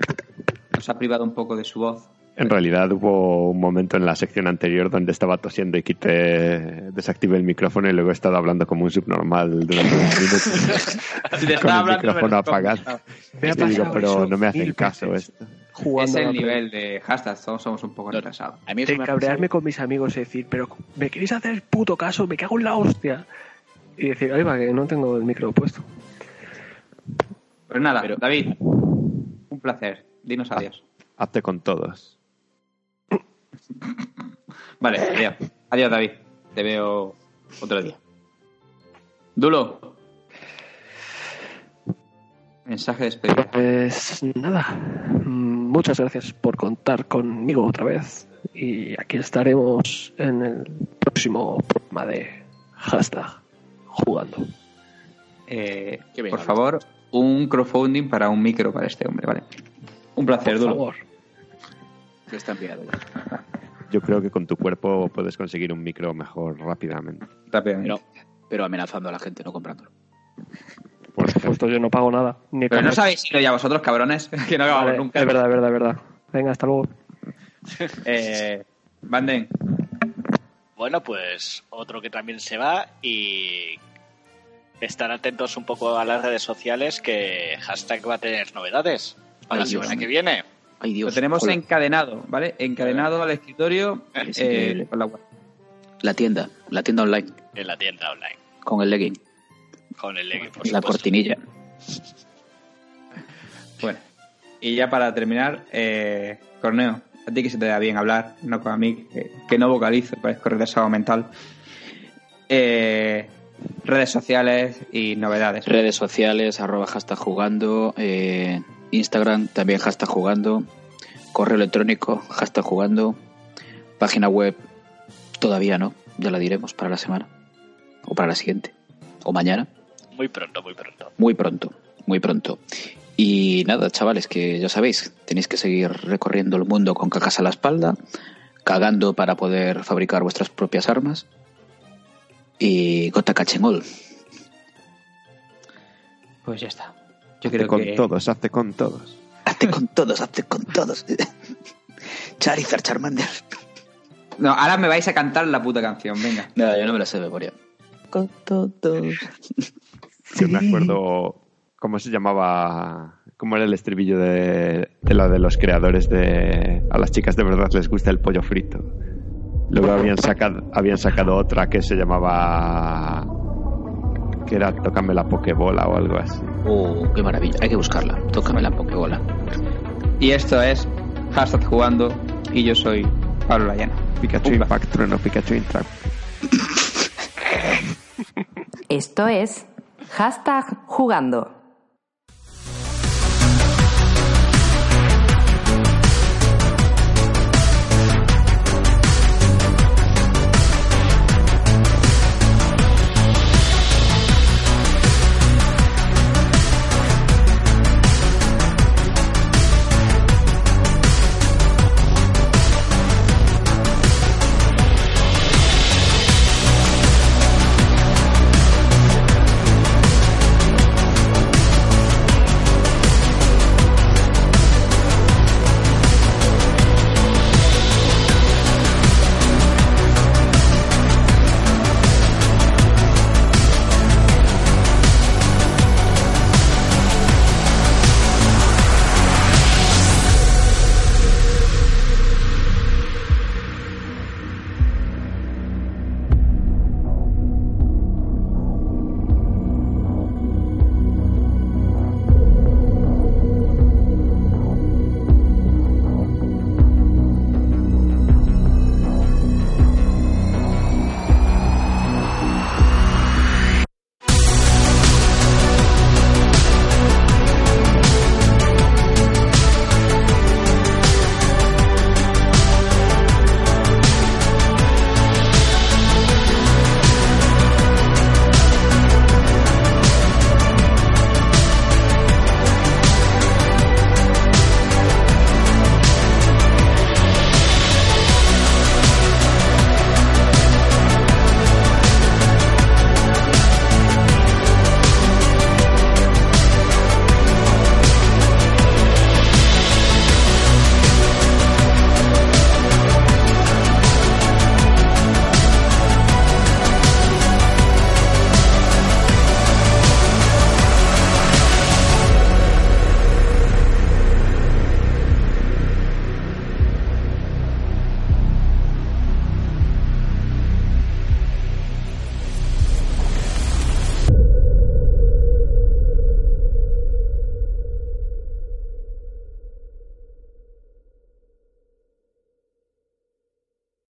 Speaker 1: Nos ha privado un poco de su voz.
Speaker 6: En realidad hubo un momento en la sección anterior donde estaba tosiendo y quité, desactivé el micrófono y luego he estado hablando como un subnormal durante unos minutos
Speaker 1: Si te
Speaker 6: con el
Speaker 1: hablando,
Speaker 6: micrófono apagado.
Speaker 5: Me
Speaker 6: Y digo, pero
Speaker 5: eso
Speaker 6: no me hacen caso
Speaker 5: veces.
Speaker 6: esto.
Speaker 1: Es
Speaker 5: a
Speaker 1: el nivel de hashtag, todos somos un poco retrasados.
Speaker 3: A mí
Speaker 5: de cabrearme con mis amigos y decir, pero ¿me queréis hacer puto caso? Me cago en la hostia. Y decir, ay, va, que no tengo el micro puesto.
Speaker 1: Pero nada,
Speaker 3: Pero-
Speaker 1: David, un placer. Dinos adiós.
Speaker 6: Hazte con todos.
Speaker 1: Vale, adiós. Adiós, David. Te veo otro día. Dulo. Mensaje de despedida.
Speaker 5: Pues nada, mm, muchas gracias por contar conmigo otra vez. Y aquí estaremos en el próximo programa de hashtag jugando.
Speaker 1: Eh, por favor, un crowdfunding para un micro para este hombre, ¿vale? Un placer,
Speaker 5: Por
Speaker 1: Dulo.
Speaker 5: favor.
Speaker 3: Está enviado ya.
Speaker 6: Yo creo que con tu cuerpo puedes conseguir un micro mejor rápidamente.
Speaker 1: Rápidamente.
Speaker 3: Pero, pero amenazando a la gente, no comprándolo.
Speaker 6: Por ejemplo.
Speaker 5: Puesto yo no pago nada. Ni
Speaker 1: Pero no sabéis si lo ya vosotros, cabrones, que no acabamos
Speaker 5: Vale,
Speaker 1: nunca.
Speaker 5: Es verdad, es verdad, es verdad. Venga, hasta luego.
Speaker 1: Eh, Banden,
Speaker 7: Bueno, pues otro que también se va y estar atentos un poco a las redes sociales que hashtag va a tener novedades
Speaker 3: Ay,
Speaker 7: la semana que viene.
Speaker 3: Ay, Dios.
Speaker 1: lo tenemos
Speaker 3: Hola.
Speaker 1: encadenado, ¿vale? Encadenado al escritorio
Speaker 3: Es
Speaker 1: eh, con la web.
Speaker 3: La tienda, la tienda online,
Speaker 7: En la tienda online.
Speaker 3: con el legging,
Speaker 7: Con el Legui, por
Speaker 3: la
Speaker 7: supuesto.
Speaker 3: cortinilla.
Speaker 1: Bueno, y ya para terminar, eh, Corneo, a ti que se te da bien hablar, no con a mí, que, que no vocalizo, parezco retrasado mental. Eh, redes sociales y novedades.
Speaker 3: Redes sociales, arroba hashtag jugando, eh, Instagram también hashtag jugando, correo electrónico hashtag jugando, página web todavía no, ya la diremos para la semana, o para la siguiente, o mañana,
Speaker 7: Muy pronto, muy pronto.
Speaker 3: muy pronto, muy pronto. Y nada, chavales, que ya sabéis, tenéis que seguir recorriendo el mundo con cacas a la espalda, cagando para poder fabricar vuestras propias armas. Y gota cachengol.
Speaker 1: Pues ya está. Yo
Speaker 6: Hazte
Speaker 1: creo
Speaker 6: con
Speaker 1: que...
Speaker 6: todos, hazte con todos.
Speaker 3: Hazte con todos, hazte con todos. Charizard, Charmander.
Speaker 1: No, ahora me vais a cantar la puta canción, venga.
Speaker 3: No, yo no me la sé de memoria.
Speaker 2: Con todos.
Speaker 6: Yo me acuerdo cómo se llamaba, cómo era el estribillo de, de la de los creadores de a las chicas de verdad les gusta el pollo frito. Luego habían sacado habían sacado otra que se llamaba que era tócame la pokebola o algo así.
Speaker 3: Oh, qué maravilla. Hay que buscarla. Tócame la pokebola.
Speaker 1: Y esto es Hashtag Jugando y yo soy Pablo Layana.
Speaker 6: Pikachu
Speaker 1: Umba.
Speaker 6: Impact Trueno, Pikachu Intract.
Speaker 4: Esto es hashtag jugando.